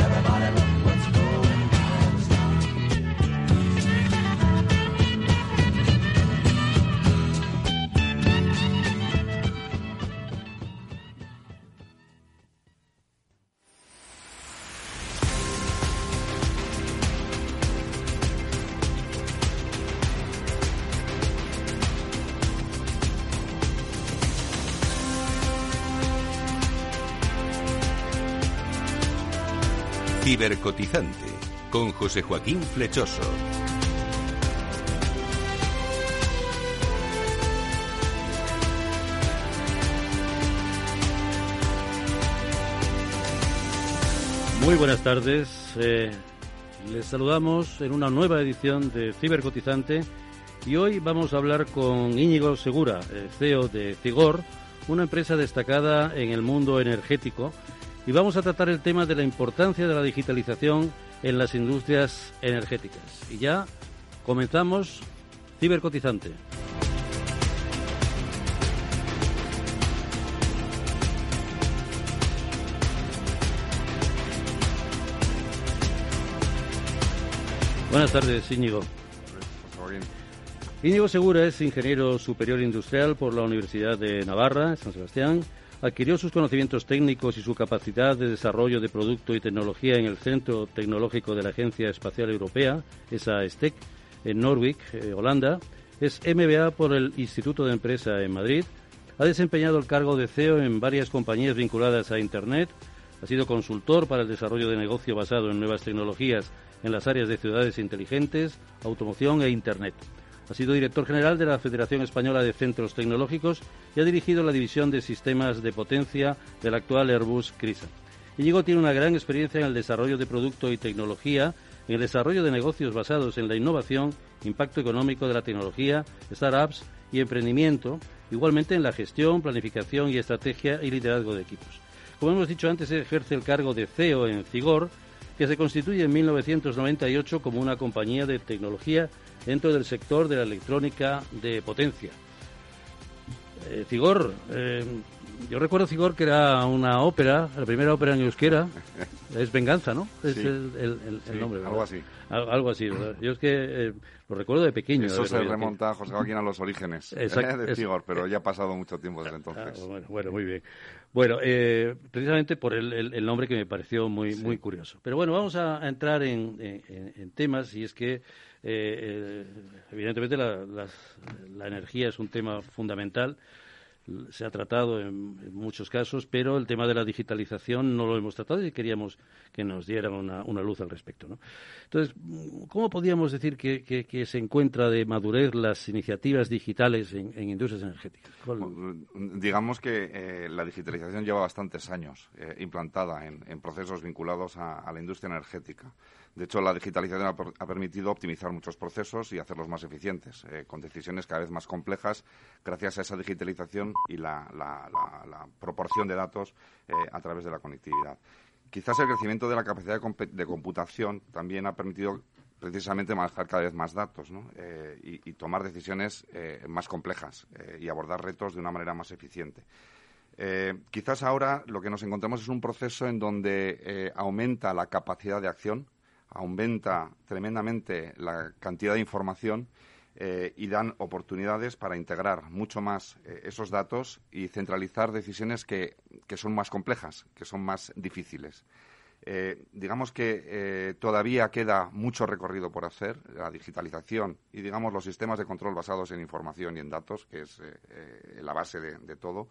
S1: Cibercotizante con José Joaquín Flechoso.
S20: Muy buenas tardes. Eh, les saludamos en una nueva edición de Cibercotizante y hoy vamos a hablar con Íñigo Segura, CEO de Cigor, una empresa destacada en el mundo energético y vamos a tratar el tema de la importancia de la digitalización en las industrias energéticas. Y ya comenzamos Cibercotizante. Buenas tardes, Íñigo. Íñigo Segura es ingeniero superior industrial por la Universidad de Navarra, San Sebastián adquirió sus conocimientos técnicos y su capacidad de desarrollo de producto y tecnología en el Centro Tecnológico de la Agencia Espacial Europea, esa STEC, en Norwich, eh, Holanda. Es MBA por el Instituto de Empresa en Madrid. Ha desempeñado el cargo de CEO en varias compañías vinculadas a Internet. Ha sido consultor para el desarrollo de negocio basado en nuevas tecnologías en las áreas de ciudades inteligentes, automoción e Internet. Ha sido director general de la Federación Española de Centros Tecnológicos y ha dirigido la división de sistemas de potencia del actual Airbus CRISA. Íñigo tiene una gran experiencia en el desarrollo de producto y tecnología, en el desarrollo de negocios basados en la innovación, impacto económico de la tecnología, startups y emprendimiento, igualmente en la gestión, planificación y estrategia y liderazgo de equipos. Como hemos dicho antes, ejerce el cargo de CEO en Cigor, que se constituye en 1998 como una compañía de tecnología dentro del sector de la electrónica de potencia. Eh, Cigor, eh, yo recuerdo Cigor que era una ópera, la primera ópera en euskera, es Venganza, ¿no? Es
S21: Sí.
S20: el, el- el- el
S21: Sí,
S20: nombre, ¿verdad?
S21: algo así.
S20: Al- algo así, ¿verdad? Yo es que eh, lo recuerdo de pequeño.
S21: Eso se remonta, José Joaquín, a los orígenes eh,
S20: Exacto,
S21: de
S20: es-
S21: Figor, pero ya ha pasado mucho tiempo desde entonces.
S20: Ah, bueno, bueno, muy bien. Bueno, eh, precisamente por el, el- el nombre que me pareció muy, muy curioso. Pero bueno, vamos a, a entrar en, en- en temas y es que, eh, eh, evidentemente, la, las- la energía es un tema fundamental. Se ha tratado en, muchos casos, pero el tema de la digitalización no lo hemos tratado y queríamos que nos dieran una, una luz al respecto. ¿no? Entonces, ¿cómo podríamos decir que, que- se encuentra de madurez las iniciativas digitales en, en industrias energéticas? ¿Cuál-
S21: Digamos que eh, la digitalización lleva bastantes años eh, implantada en, en procesos vinculados a la industria energética. De hecho, la digitalización ha, per- ha permitido optimizar muchos procesos y hacerlos más eficientes, eh, con decisiones cada vez más complejas, gracias a esa digitalización y la, la- la- proporción de datos eh, a través de la conectividad. Quizás el crecimiento de la capacidad de, computación también ha permitido precisamente manejar cada vez más datos ¿no? Eh, y, tomar decisiones más complejas y abordar retos de una manera más eficiente. Quizás ahora lo que nos encontramos es un proceso en donde aumenta la capacidad de acción, aumenta tremendamente la cantidad de información eh, y dan oportunidades para integrar mucho más eh, esos datos y centralizar decisiones que, que son más complejas, que son más difíciles. Eh, digamos que todavía queda mucho recorrido por hacer. La digitalización y, digamos, los sistemas de control basados en información y en datos, que es la base de, todo,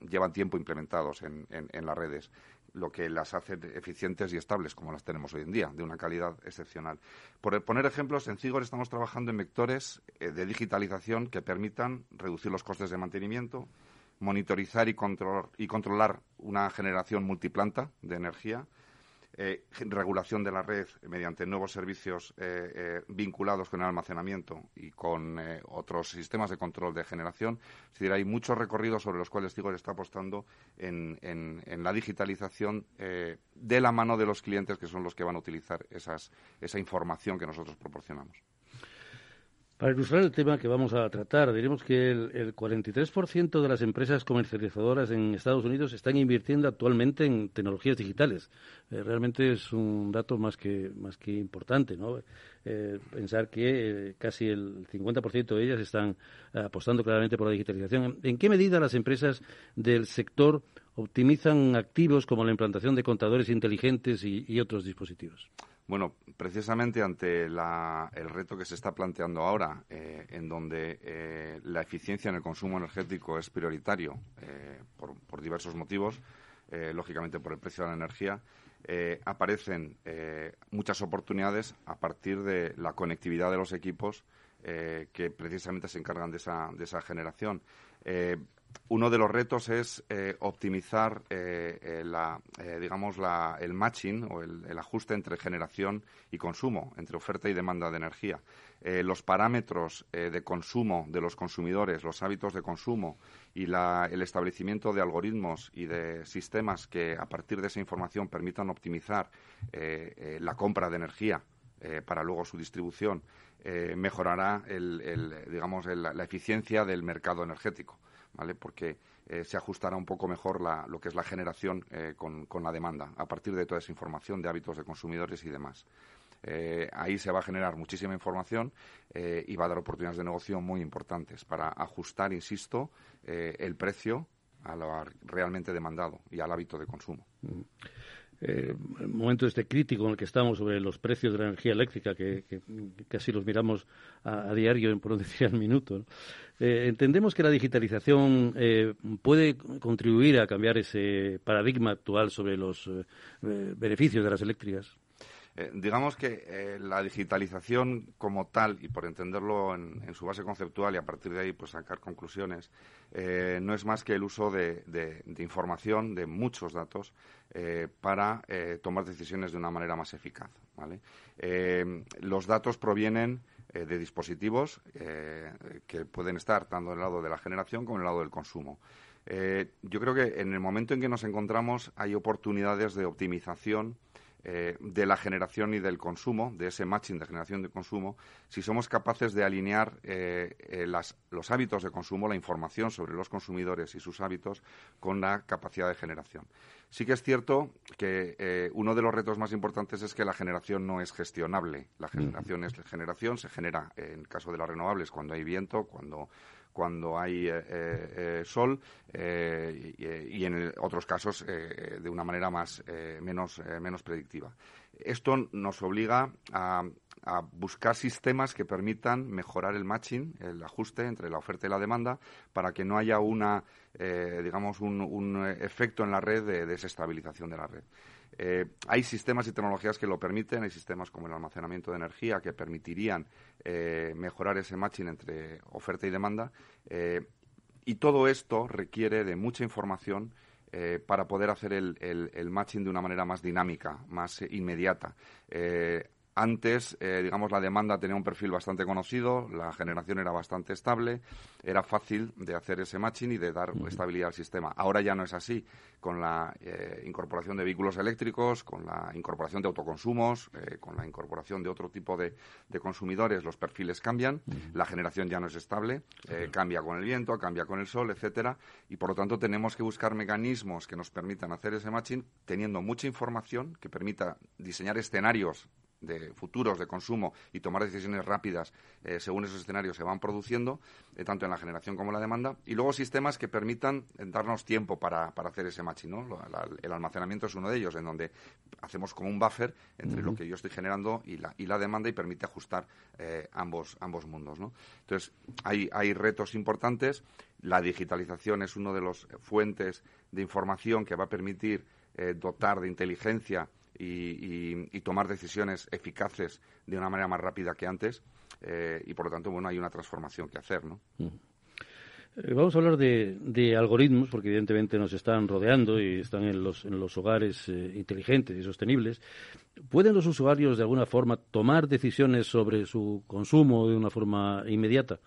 S21: llevan tiempo implementados en, en- en las redes, lo que las hace eficientes y estables, como las tenemos hoy en día, de una calidad excepcional. Por poner ejemplos, en Cigor estamos trabajando en vectores eh, de digitalización que permitan reducir los costes de mantenimiento, monitorizar y, controlar, y controlar una generación multiplanta de energía, eh, regulación de la red mediante nuevos servicios eh, eh, vinculados con el almacenamiento y con eh, otros sistemas de control de generación. Es decir, hay muchos recorridos sobre los cuales Tigor está apostando en, la digitalización de la mano de los clientes, que son los que van a utilizar esa información que nosotros proporcionamos.
S20: Para ilustrar el tema que vamos a tratar, diremos que el, el 43% de las empresas comercializadoras en Estados Unidos están invirtiendo actualmente en tecnologías digitales. Eh, realmente es un dato más que, más que importante, ¿no? Eh, pensar que eh, casi el 50% de ellas están apostando claramente por la digitalización. ¿En, qué medida las empresas del sector optimizan activos como la implantación de contadores inteligentes y otros dispositivos?
S21: Bueno, precisamente ante el reto que se está planteando ahora, eh, en donde eh, la eficiencia en el consumo energético es prioritario eh, por, por diversos motivos, lógicamente por el precio de la energía, aparecen muchas oportunidades a partir de la conectividad de los equipos que precisamente se encargan de esa, de esa generación. Uno de los retos es eh, optimizar eh, eh, digamos el matching o el, ajuste entre generación y consumo, entre oferta y demanda de energía. Los parámetros de consumo de los consumidores, los hábitos de consumo y el establecimiento de algoritmos y de sistemas que a partir de esa información permitan optimizar la compra de energía para luego su distribución, mejorará digamos, la eficiencia del mercado energético, ¿vale? Porque eh, se ajustará un poco mejor la- lo que es la generación eh, con, la demanda, a partir de toda esa información de hábitos de consumidores y demás. Eh, ahí se va a generar muchísima información y va a dar oportunidades de negocio muy importantes para ajustar, insisto, el precio a lo realmente demandado y al hábito de consumo.
S20: Eh, momento este crítico en el que estamos sobre los precios de la energía eléctrica, que, casi los miramos a, a diario, por decir al minuto. Eh, entendemos que la digitalización eh, puede contribuir a cambiar ese paradigma actual sobre los eh, beneficios de las eléctricas.
S21: Eh, digamos que eh, la digitalización como tal, y por entenderlo en, su base conceptual y a partir de ahí pues sacar conclusiones, eh, no es más que el uso de, información, de muchos datos, para tomar decisiones de una manera más eficaz. los datos provienen de dispositivos que pueden estar tanto en el lado de la generación como en el lado del consumo. Yo creo que en el momento en que nos encontramos hay oportunidades de optimización eh, de la generación y del consumo, de ese matching de generación de consumo, si somos capaces de alinear eh, eh, las, los hábitos de consumo, la información sobre los consumidores y sus hábitos con la capacidad de generación. Sí que es cierto que uno de los retos más importantes es que la generación no es gestionable. La generación es generación, se genera en el caso de las renovables cuando hay viento, cuando cuando hay eh, eh, sol eh, y, en otros casos de una manera más menos, menos predictiva. Esto nos obliga a, buscar sistemas que permitan mejorar el matching, el ajuste entre la oferta y la demanda, para que no haya una, digamos, un, efecto en la red de desestabilización de la red. Eh, hay sistemas y tecnologías que lo permiten, hay sistemas como el almacenamiento de energía que permitirían eh, mejorar ese matching entre oferta y demanda. Eh, y todo esto requiere de mucha información para poder hacer el, el, matching de una manera más dinámica, más inmediata. Antes, eh, digamos, la demanda tenía un perfil bastante conocido, la generación era bastante estable, era fácil de hacer ese matching y de dar estabilidad al sistema. Ahora ya no es así. Con la eh, incorporación de vehículos eléctricos, con la incorporación de autoconsumos, eh, con la incorporación de otro tipo de, consumidores, los perfiles cambian, la generación ya no es estable, cambia con el viento, cambia con el sol, etcétera, y por lo tanto tenemos que buscar mecanismos que nos permitan hacer ese matching teniendo mucha información que permita diseñar escenarios de futuros de consumo y tomar decisiones rápidas eh, según esos escenarios se van produciendo, eh, tanto en la generación como en la demanda, y luego sistemas que permitan eh, darnos tiempo para, hacer ese matching. el almacenamiento es uno de ellos, en donde hacemos como un buffer entre lo que yo estoy generando y la, y la demanda y permite ajustar ambos, ambos mundos. Entonces, hay, hay retos importantes. La digitalización es uno de los fuentes de información que va a permitir dotar de inteligencia y, tomar decisiones eficaces de una manera más rápida que antes eh, y por lo tanto bueno hay una transformación que hacer ¿no?
S20: Eh, vamos a hablar de, algoritmos, porque evidentemente nos están rodeando y están en los, en los hogares eh, inteligentes y sostenibles. ¿Pueden los usuarios de alguna forma tomar decisiones sobre su consumo de una forma inmediata?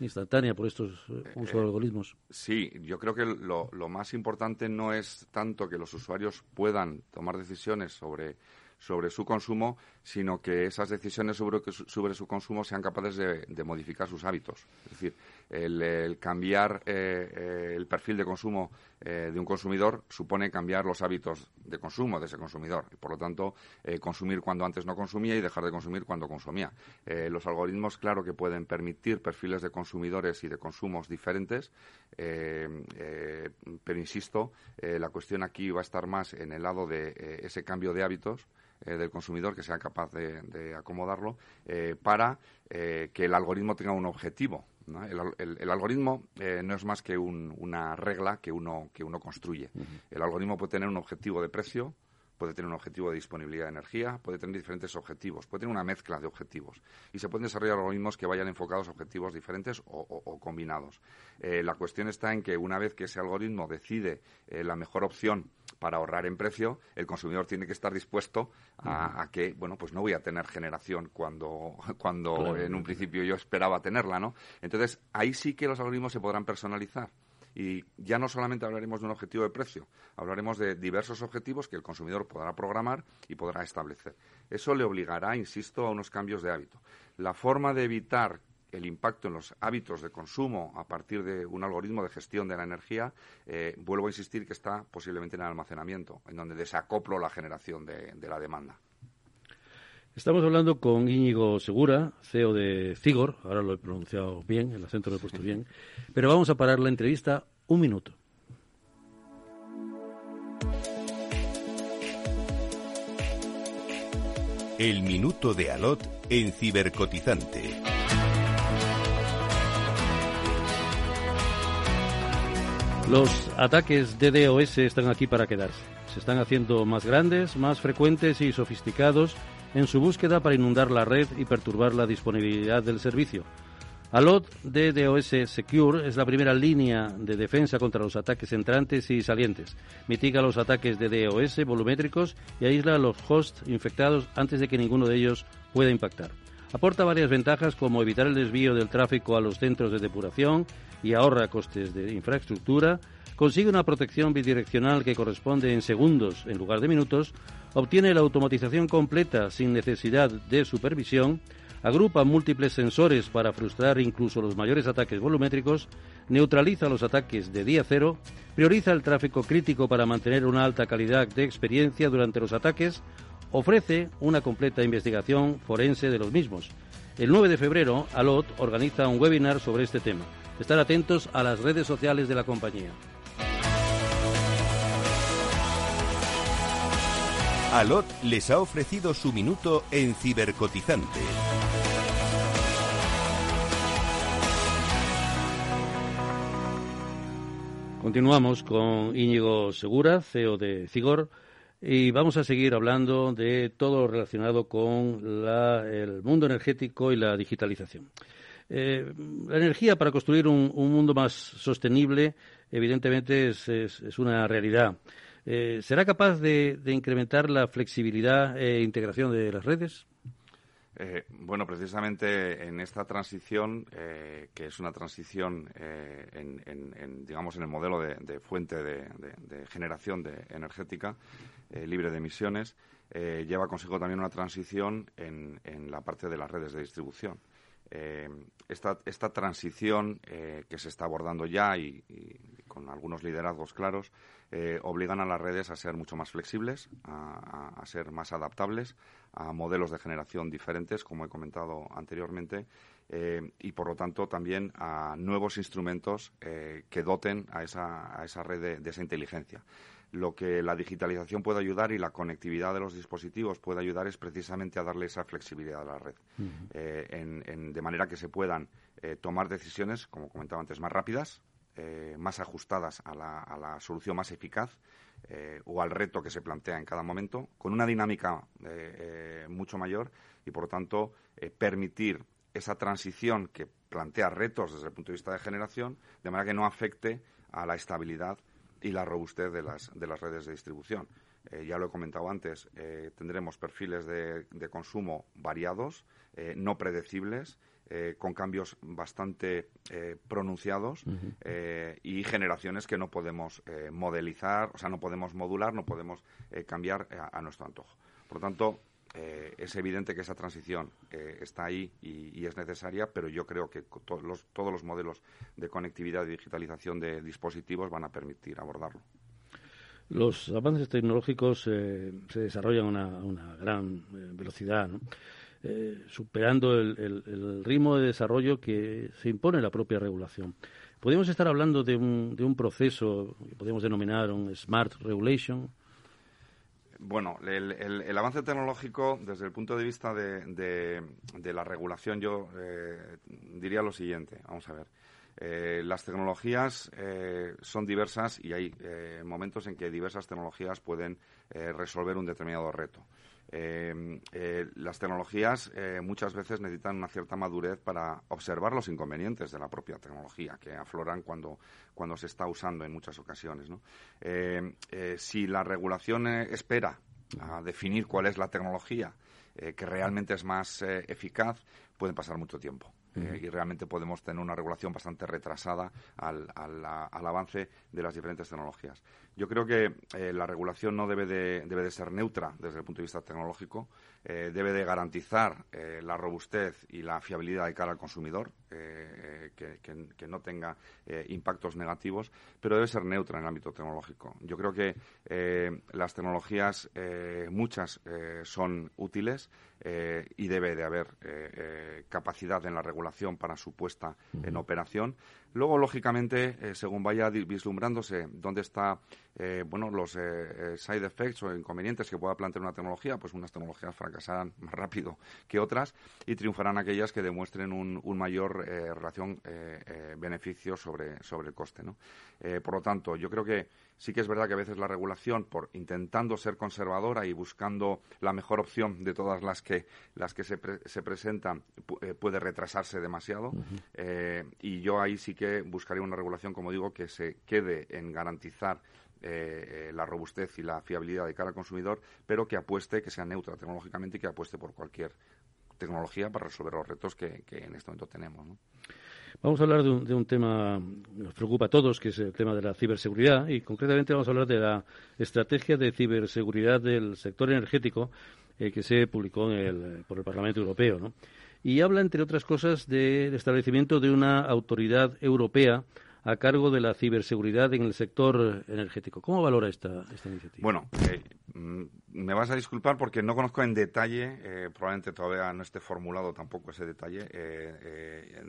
S20: Instantánea por estos eh, usos de algoritmos.
S21: Sí, yo creo que lo, lo, más importante no es tanto que los usuarios puedan tomar decisiones sobre, sobre su consumo, sino que esas decisiones sobre, sobre su consumo sean capaces de, modificar sus hábitos. Es decir, el, cambiar eh, eh, el perfil de consumo eh, de un consumidor supone cambiar los hábitos de consumo de ese consumidor y, por lo tanto, consumir cuando antes no consumía y dejar de consumir cuando consumía. los algoritmos, claro que pueden permitir perfiles de consumidores y de consumos diferentes, pero insisto, la cuestión aquí va a estar más en el lado de ese cambio de hábitos eh, del consumidor que sea capaz de, acomodarlo eh, para eh, que el algoritmo tenga un objetivo. El, algoritmo no es más que una regla que uno, que uno construye. El algoritmo puede tener un objetivo de precio, puede tener un objetivo de disponibilidad de energía, puede tener diferentes objetivos, puede tener una mezcla de objetivos. Y se pueden desarrollar algoritmos que vayan enfocados a objetivos diferentes o, combinados. Eh, la cuestión está en que una vez que ese algoritmo decide eh, la mejor opción para ahorrar en precio, el consumidor tiene que estar dispuesto a, que, bueno, pues no voy a tener generación cuando, cuando en un principio yo esperaba tenerla, ¿no? Entonces, ahí sí que los algoritmos se podrán personalizar. Y ya no solamente hablaremos de un objetivo de precio, hablaremos de diversos objetivos que el consumidor podrá programar y podrá establecer. Eso le obligará, insisto, a unos cambios de hábito. La forma de evitar el impacto en los hábitos de consumo a partir de un algoritmo de gestión de la energía, eh, vuelvo a insistir que está posiblemente en el almacenamiento, en donde desacoplo la generación de, de la demanda.
S20: Estamos hablando con Íñigo Segura, CEO de Cigor, ahora lo he pronunciado bien, el acento lo he puesto bien, pero vamos a parar la entrevista un minuto.
S1: El minuto de Alot en Cibercotizante.
S20: Los ataques de DOS están aquí para quedarse. Se están haciendo más grandes, más frecuentes y sofisticados en su búsqueda para inundar la red y perturbar la disponibilidad del servicio. Alot DDoS Secure es la primera línea de defensa contra los ataques entrantes y salientes. Mitiga los ataques de DOS volumétricos y aísla a los hosts infectados antes de que ninguno de ellos pueda impactar. Aporta varias ventajas como evitar el desvío del tráfico a los centros de depuración y ahorra costes de infraestructura, consigue una protección bidireccional que corresponde en segundos en lugar de minutos, obtiene la automatización completa sin necesidad de supervisión, agrupa múltiples sensores para frustrar incluso los mayores ataques volumétricos, neutraliza los ataques de día cero, prioriza el tráfico crítico para mantener una alta calidad de experiencia durante los ataques, ofrece una completa investigación forense de los mismos. El 9 de febrero, Alot organiza un webinar sobre este tema. Estar atentos a las redes sociales de la compañía.
S1: Alot les ha ofrecido su minuto en Cibercotizante.
S20: Continuamos con Íñigo Segura, CEO de Cigor, y vamos a seguir hablando de todo lo relacionado con el mundo energético y la digitalización. Eh, la energía para construir un, mundo más sostenible, evidentemente, es, una realidad. Eh, ¿Será capaz de, incrementar la flexibilidad e integración de las redes?
S21: Eh, bueno, precisamente en esta transición, que es una transición eh, en, digamos, en el modelo de, fuente de, generación de energética libre de emisiones, lleva consigo también una transición en, la parte de las redes de distribución. Esta, esta, transición que se está abordando ya y, con algunos liderazgos claros obligan a las redes a ser mucho más flexibles, a ser más adaptables, a modelos de generación diferentes, como he comentado anteriormente, eh, y por lo tanto también a nuevos instrumentos eh, que doten a esa, a esa red de, esa inteligencia. Lo que la digitalización puede ayudar y la conectividad de los dispositivos puede ayudar es precisamente a darle esa flexibilidad a la red, eh, de manera que se puedan tomar decisiones, como comentaba antes, más rápidas, más ajustadas a la, a la, solución más eficaz eh, o al reto que se plantea en cada momento, con una dinámica eh, eh, mucho mayor y, por lo tanto, permitir esa transición que plantea retos desde el punto de vista de generación, de manera que no afecte a la estabilidad y la robustez de las, de las redes de distribución. ya lo he comentado antes, tendremos perfiles de, de consumo variados, no predecibles, eh, con cambios bastante eh, pronunciados eh, y generaciones que no podemos modelizar, o sea, no podemos modular, no podemos cambiar a, nuestro antojo. Por lo tanto, es evidente que esa transición está ahí y, es necesaria, pero yo creo que todos los modelos de conectividad y digitalización de dispositivos van a permitir abordarlo.
S20: Los avances tecnológicos se desarrollan a una, gran velocidad. Eh, superando el, ritmo de desarrollo que se impone la propia regulación. Podemos estar hablando de un, de un proceso que podemos denominar un smart regulation.
S21: Bueno, el, avance tecnológico, desde el punto de vista de, de, la regulación, yo eh, diría lo siguiente. Vamos a ver. Eh, las tecnologías son diversas y hay momentos en que diversas tecnologías pueden resolver un determinado reto. Eh, eh, las tecnologías eh, muchas veces necesitan una cierta madurez para observar los inconvenientes de la propia tecnología que afloran cuando, cuando se está usando en muchas ocasiones. si la regulación espera a definir cuál es la tecnología que realmente es más eficaz, puede pasar mucho tiempo. Y realmente podemos tener una regulación bastante retrasada al, al, avance de las diferentes tecnologías. Yo creo que eh, la regulación no debe de, debe de ser neutra desde el punto de vista tecnológico, eh, debe de garantizar eh, la robustez y la fiabilidad de cara al consumidor, que, que, no tenga impactos negativos, pero debe ser neutra en el ámbito tecnológico. Yo creo que las tecnologías, muchas son útiles y debe de haber capacidad en la regulación para su puesta en operación. Luego, lógicamente, según vaya vislumbrándose dónde está eh, bueno, los eh, eh, side effects o inconvenientes que pueda plantear una tecnología, pues unas tecnologías fracasarán más rápido que otras y triunfarán aquellas que demuestren un, mayor relación beneficio sobre, sobre el coste. ¿no? por lo tanto, yo creo que sí que es verdad que a veces la regulación, por intentando ser conservadora y buscando la mejor opción de todas las que, las que se, se presentan, puede retrasarse demasiado. y yo ahí sí que buscaría una regulación, como digo, que se quede en garantizar eh, la robustez y la fiabilidad de cara al consumidor, pero que apueste, que sea neutra tecnológicamente y que apueste por cualquier tecnología para resolver los retos que, que en este momento tenemos. ¿no?
S20: Vamos a hablar de un, de un, tema que nos preocupa a todos, que es el tema de la ciberseguridad, y concretamente vamos a hablar de la estrategia de ciberseguridad del sector energético eh, que se publicó en el, por el Parlamento Europeo. ¿no? Y habla, entre otras cosas, del establecimiento de una autoridad europea a cargo de la ciberseguridad en el sector energético. ¿Cómo valora esta, esta iniciativa?
S21: Bueno, eh, me vas a disculpar porque no conozco en detalle, eh, probablemente todavía no esté formulado tampoco ese detalle, eh, eh,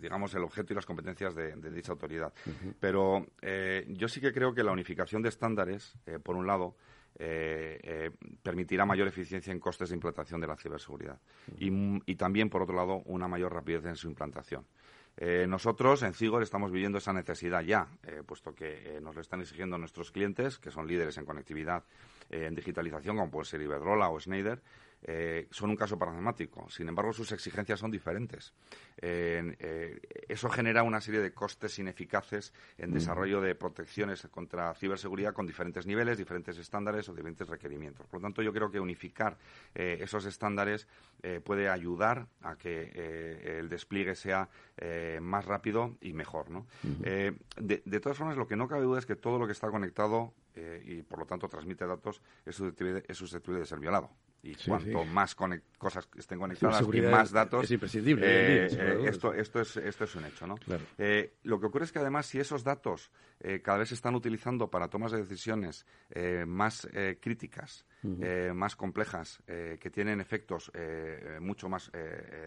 S21: digamos, el objeto y las competencias de, de dicha autoridad. Uh -huh. Pero eh, yo sí que creo que la unificación de estándares, eh, por un lado, eh, eh, permitirá mayor eficiencia en costes de implantación de la ciberseguridad y, también, por otro lado, una mayor rapidez en su implantación. Eh, nosotros en Cigor estamos viviendo esa necesidad ya, eh, puesto que eh, nos lo están exigiendo nuestros clientes, que son líderes en conectividad, en digitalización, como puede ser Iberdrola o Schneider, eh, son un caso paradigmático. Sin embargo, sus exigencias son diferentes. Eh, eh, eso genera una serie de costes ineficaces en desarrollo de protecciones contra ciberseguridad con diferentes niveles, diferentes estándares o diferentes requerimientos. Por lo tanto, yo creo que unificar eh, esos estándares puede ayudar a que el despliegue sea más rápido y mejor. de, de todas formas, lo que no cabe duda es que todo lo que está conectado y por lo tanto transmite datos es susceptible, es susceptible de ser violado. Y sí, cuanto sí. más cosas estén conectadas y más datos.
S20: Es imprescindible.
S21: Eh, eh, esto, esto, es, esto es un hecho, ¿no?
S20: Claro.
S21: Eh, lo que ocurre es que además, si esos datos cada vez se están utilizando para tomas de decisiones más críticas, uh -huh. más complejas, que tienen efectos mucho más,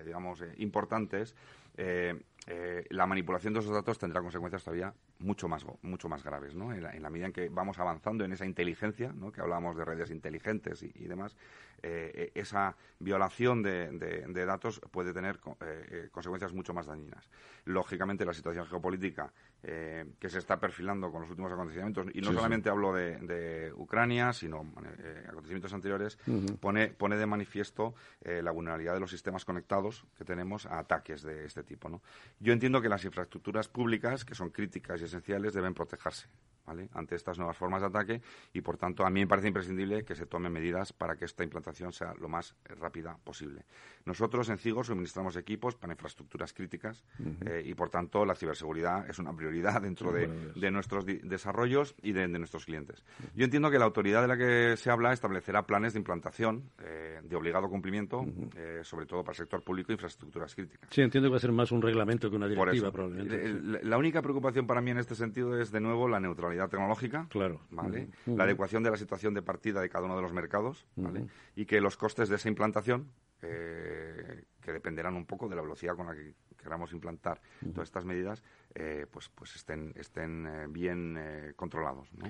S21: digamos, importantes, la manipulación de esos datos tendrá consecuencias todavía mucho más, mucho más graves, ¿no? En la, en la medida en que vamos avanzando en esa inteligencia, ¿no? Que hablábamos de redes inteligentes y, y demás, eh, esa violación de, de, de, datos puede tener eh, consecuencias mucho más dañinas. Lógicamente, la situación geopolítica eh, que se está perfilando con los últimos acontecimientos, y no sí, solamente sí. hablo de, de, Ucrania, sino eh, acontecimientos anteriores, uh -huh. pone, pone de manifiesto eh, la vulnerabilidad de los sistemas conectados que tenemos a ataques de este tipo. ¿no? Yo entiendo que las infraestructuras públicas, que son críticas y esenciales, deben protegerse ¿vale? ante estas nuevas formas de ataque y, por tanto, a mí me parece imprescindible que se tomen medidas para que esta implantación sea lo más rápida posible. Nosotros en CIGO suministramos equipos para infraestructuras críticas uh -huh. eh, y, por tanto, la ciberseguridad es una prioridad dentro de, de, nuestros desarrollos y de, de nuestros clientes. Yo entiendo que la autoridad de la que se habla establecerá planes de implantación eh, de obligado cumplimiento, uh -huh. eh, sobre todo para el sector público e infraestructuras críticas.
S20: Sí, entiendo que va a ser más un reglamento que una directiva, probablemente.
S21: La, la única preocupación para mí en este sentido es, de nuevo, la neutralidad tecnológica.
S20: Claro.
S21: ¿vale? La adecuación de la situación de partida de cada uno de los mercados, ¿vale? Y que los costes de esa implantación eh, que dependerán un poco de la velocidad con la que queramos implantar uh -huh. todas estas medidas, eh, pues, pues estén, estén eh, bien eh, controlados. ¿no?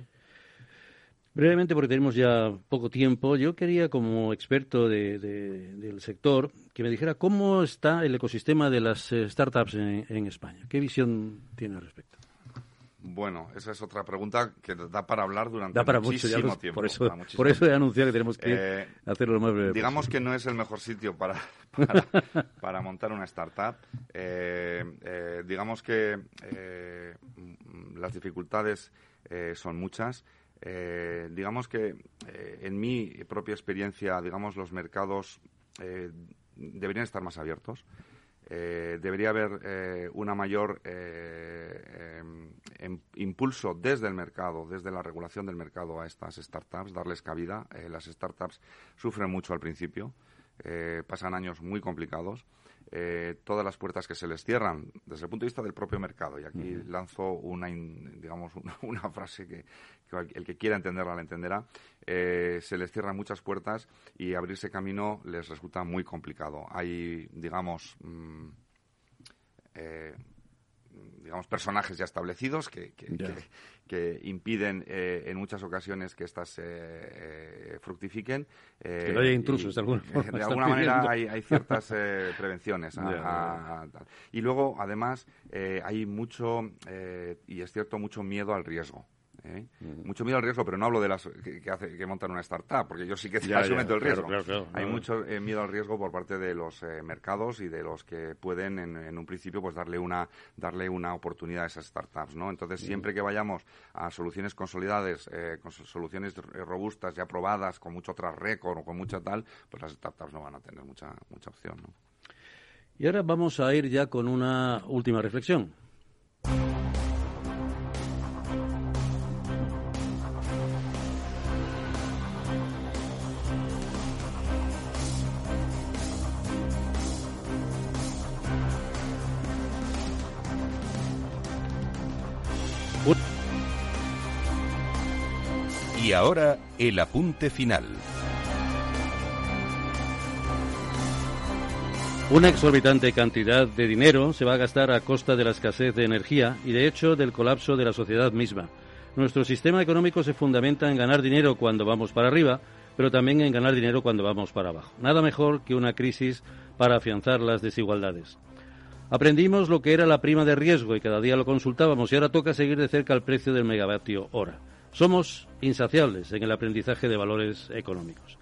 S20: Brevemente, porque tenemos ya poco tiempo, yo quería, como experto de, de, del sector, que me dijera cómo está el ecosistema de las eh, startups en, en España. ¿Qué visión tiene al respecto?
S21: Bueno, esa es otra pregunta que da para hablar durante
S20: da para
S21: muchísimo
S20: mucho,
S21: tiempo.
S20: Por eso, por eso he anunciado que tenemos que
S21: eh,
S20: hacerlo lo más breve
S21: Digamos
S20: posible.
S21: que no es el mejor sitio para, para, para montar una startup. Eh, eh, digamos que eh, las dificultades eh, son muchas. Eh, digamos que en mi propia experiencia, digamos, los mercados eh, deberían estar más abiertos. Eh, debería haber eh, una mayor eh, em, impulso desde el mercado, desde la regulación del mercado a estas startups, darles cabida. Eh, las startups sufren mucho al principio, pasan años muy complicados. Todas las puertas que se les cierran desde el punto de vista del propio mercado. Y aquí uh -huh. lanzo una, digamos, una, una frase que, el que quiera entenderla la entenderá. Eh, se les cierran muchas puertas y abrirse camino les resulta muy complicado. Hay, digamos, mmm, eh, digamos, personajes ya establecidos que, que, yeah. que, que impiden eh, en muchas ocasiones que éstas eh, eh, fructifiquen.
S20: que no haya intrusos,
S21: y,
S20: de alguna forma.
S21: De alguna manera hay, hay, ciertas prevenciones. A, yeah, a, a, y luego, además, hay mucho, y es cierto, mucho miedo al riesgo. ¿Eh? Mucho miedo al riesgo, pero no hablo de las que, que, hace, que montan una startup, porque yo sí que
S20: Ya,
S21: asumen
S20: ya,
S21: todo el riesgo.
S20: claro, claro.
S21: Hay mucho eh, miedo al riesgo por parte de los eh, mercados y de los que pueden, en, en un principio, pues darle una darle una oportunidad a esas startups, ¿no? Entonces, siempre que vayamos a soluciones consolidadas, eh, con so- soluciones robustas, ya probadas, con mucho track record o con mucha tal, pues las startups no van a tener mucha mucha opción, ¿no?
S20: Y ahora vamos a ir ya con una última reflexión.
S1: Ahora el apunte final.
S20: Una exorbitante cantidad de dinero se va a gastar a costa de la escasez de energía y, de hecho, del colapso de la sociedad misma. Nuestro sistema económico se fundamenta en ganar dinero cuando vamos para arriba, pero también en ganar dinero cuando vamos para abajo. Nada mejor que una crisis para afianzar las desigualdades. Aprendimos lo que era la prima de riesgo y cada día lo consultábamos y ahora toca seguir de cerca el precio del megavatio hora. Somos insaciables en el aprendizaje de valores económicos.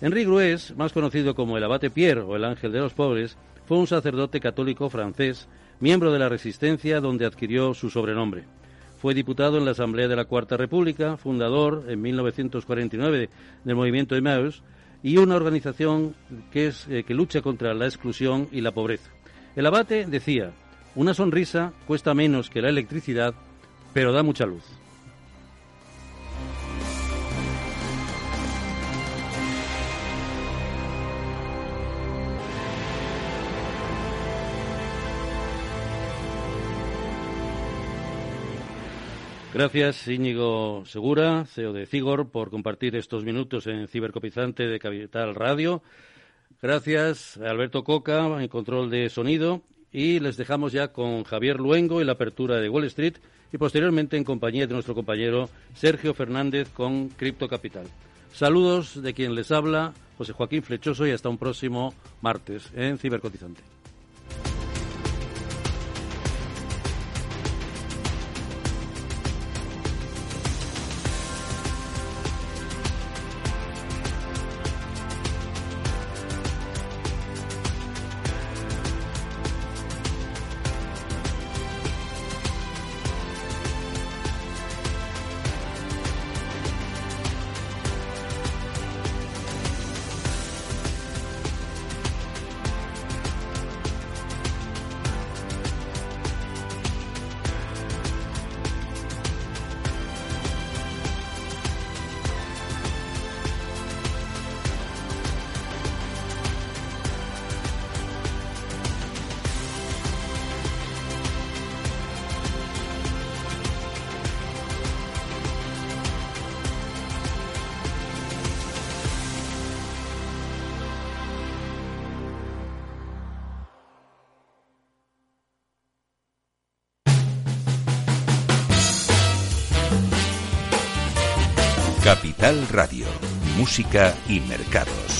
S20: Henri Grues, más conocido como el abate Pierre o el ángel de los pobres, fue un sacerdote católico francés, miembro de la Resistencia, donde adquirió su sobrenombre. Fue diputado en la Asamblea de la Cuarta República, fundador en 1949 del movimiento Emmaüs y una organización eh, que lucha contra la exclusión y la pobreza. El abate decía, una sonrisa cuesta menos que la electricidad, pero da mucha luz. Gracias, Íñigo Segura, CEO de Cigor, por compartir estos minutos en Cibercopizante de Capital Radio. Gracias, Alberto Coca, en control de sonido. Y les dejamos ya con Javier Luengo en la apertura de Wall Street y posteriormente en compañía de nuestro compañero Sergio Fernández con Cripto Capital. Saludos de quien les habla, José Joaquín Flechoso, y hasta un próximo martes en Cibercotizante.
S1: Y Mercados.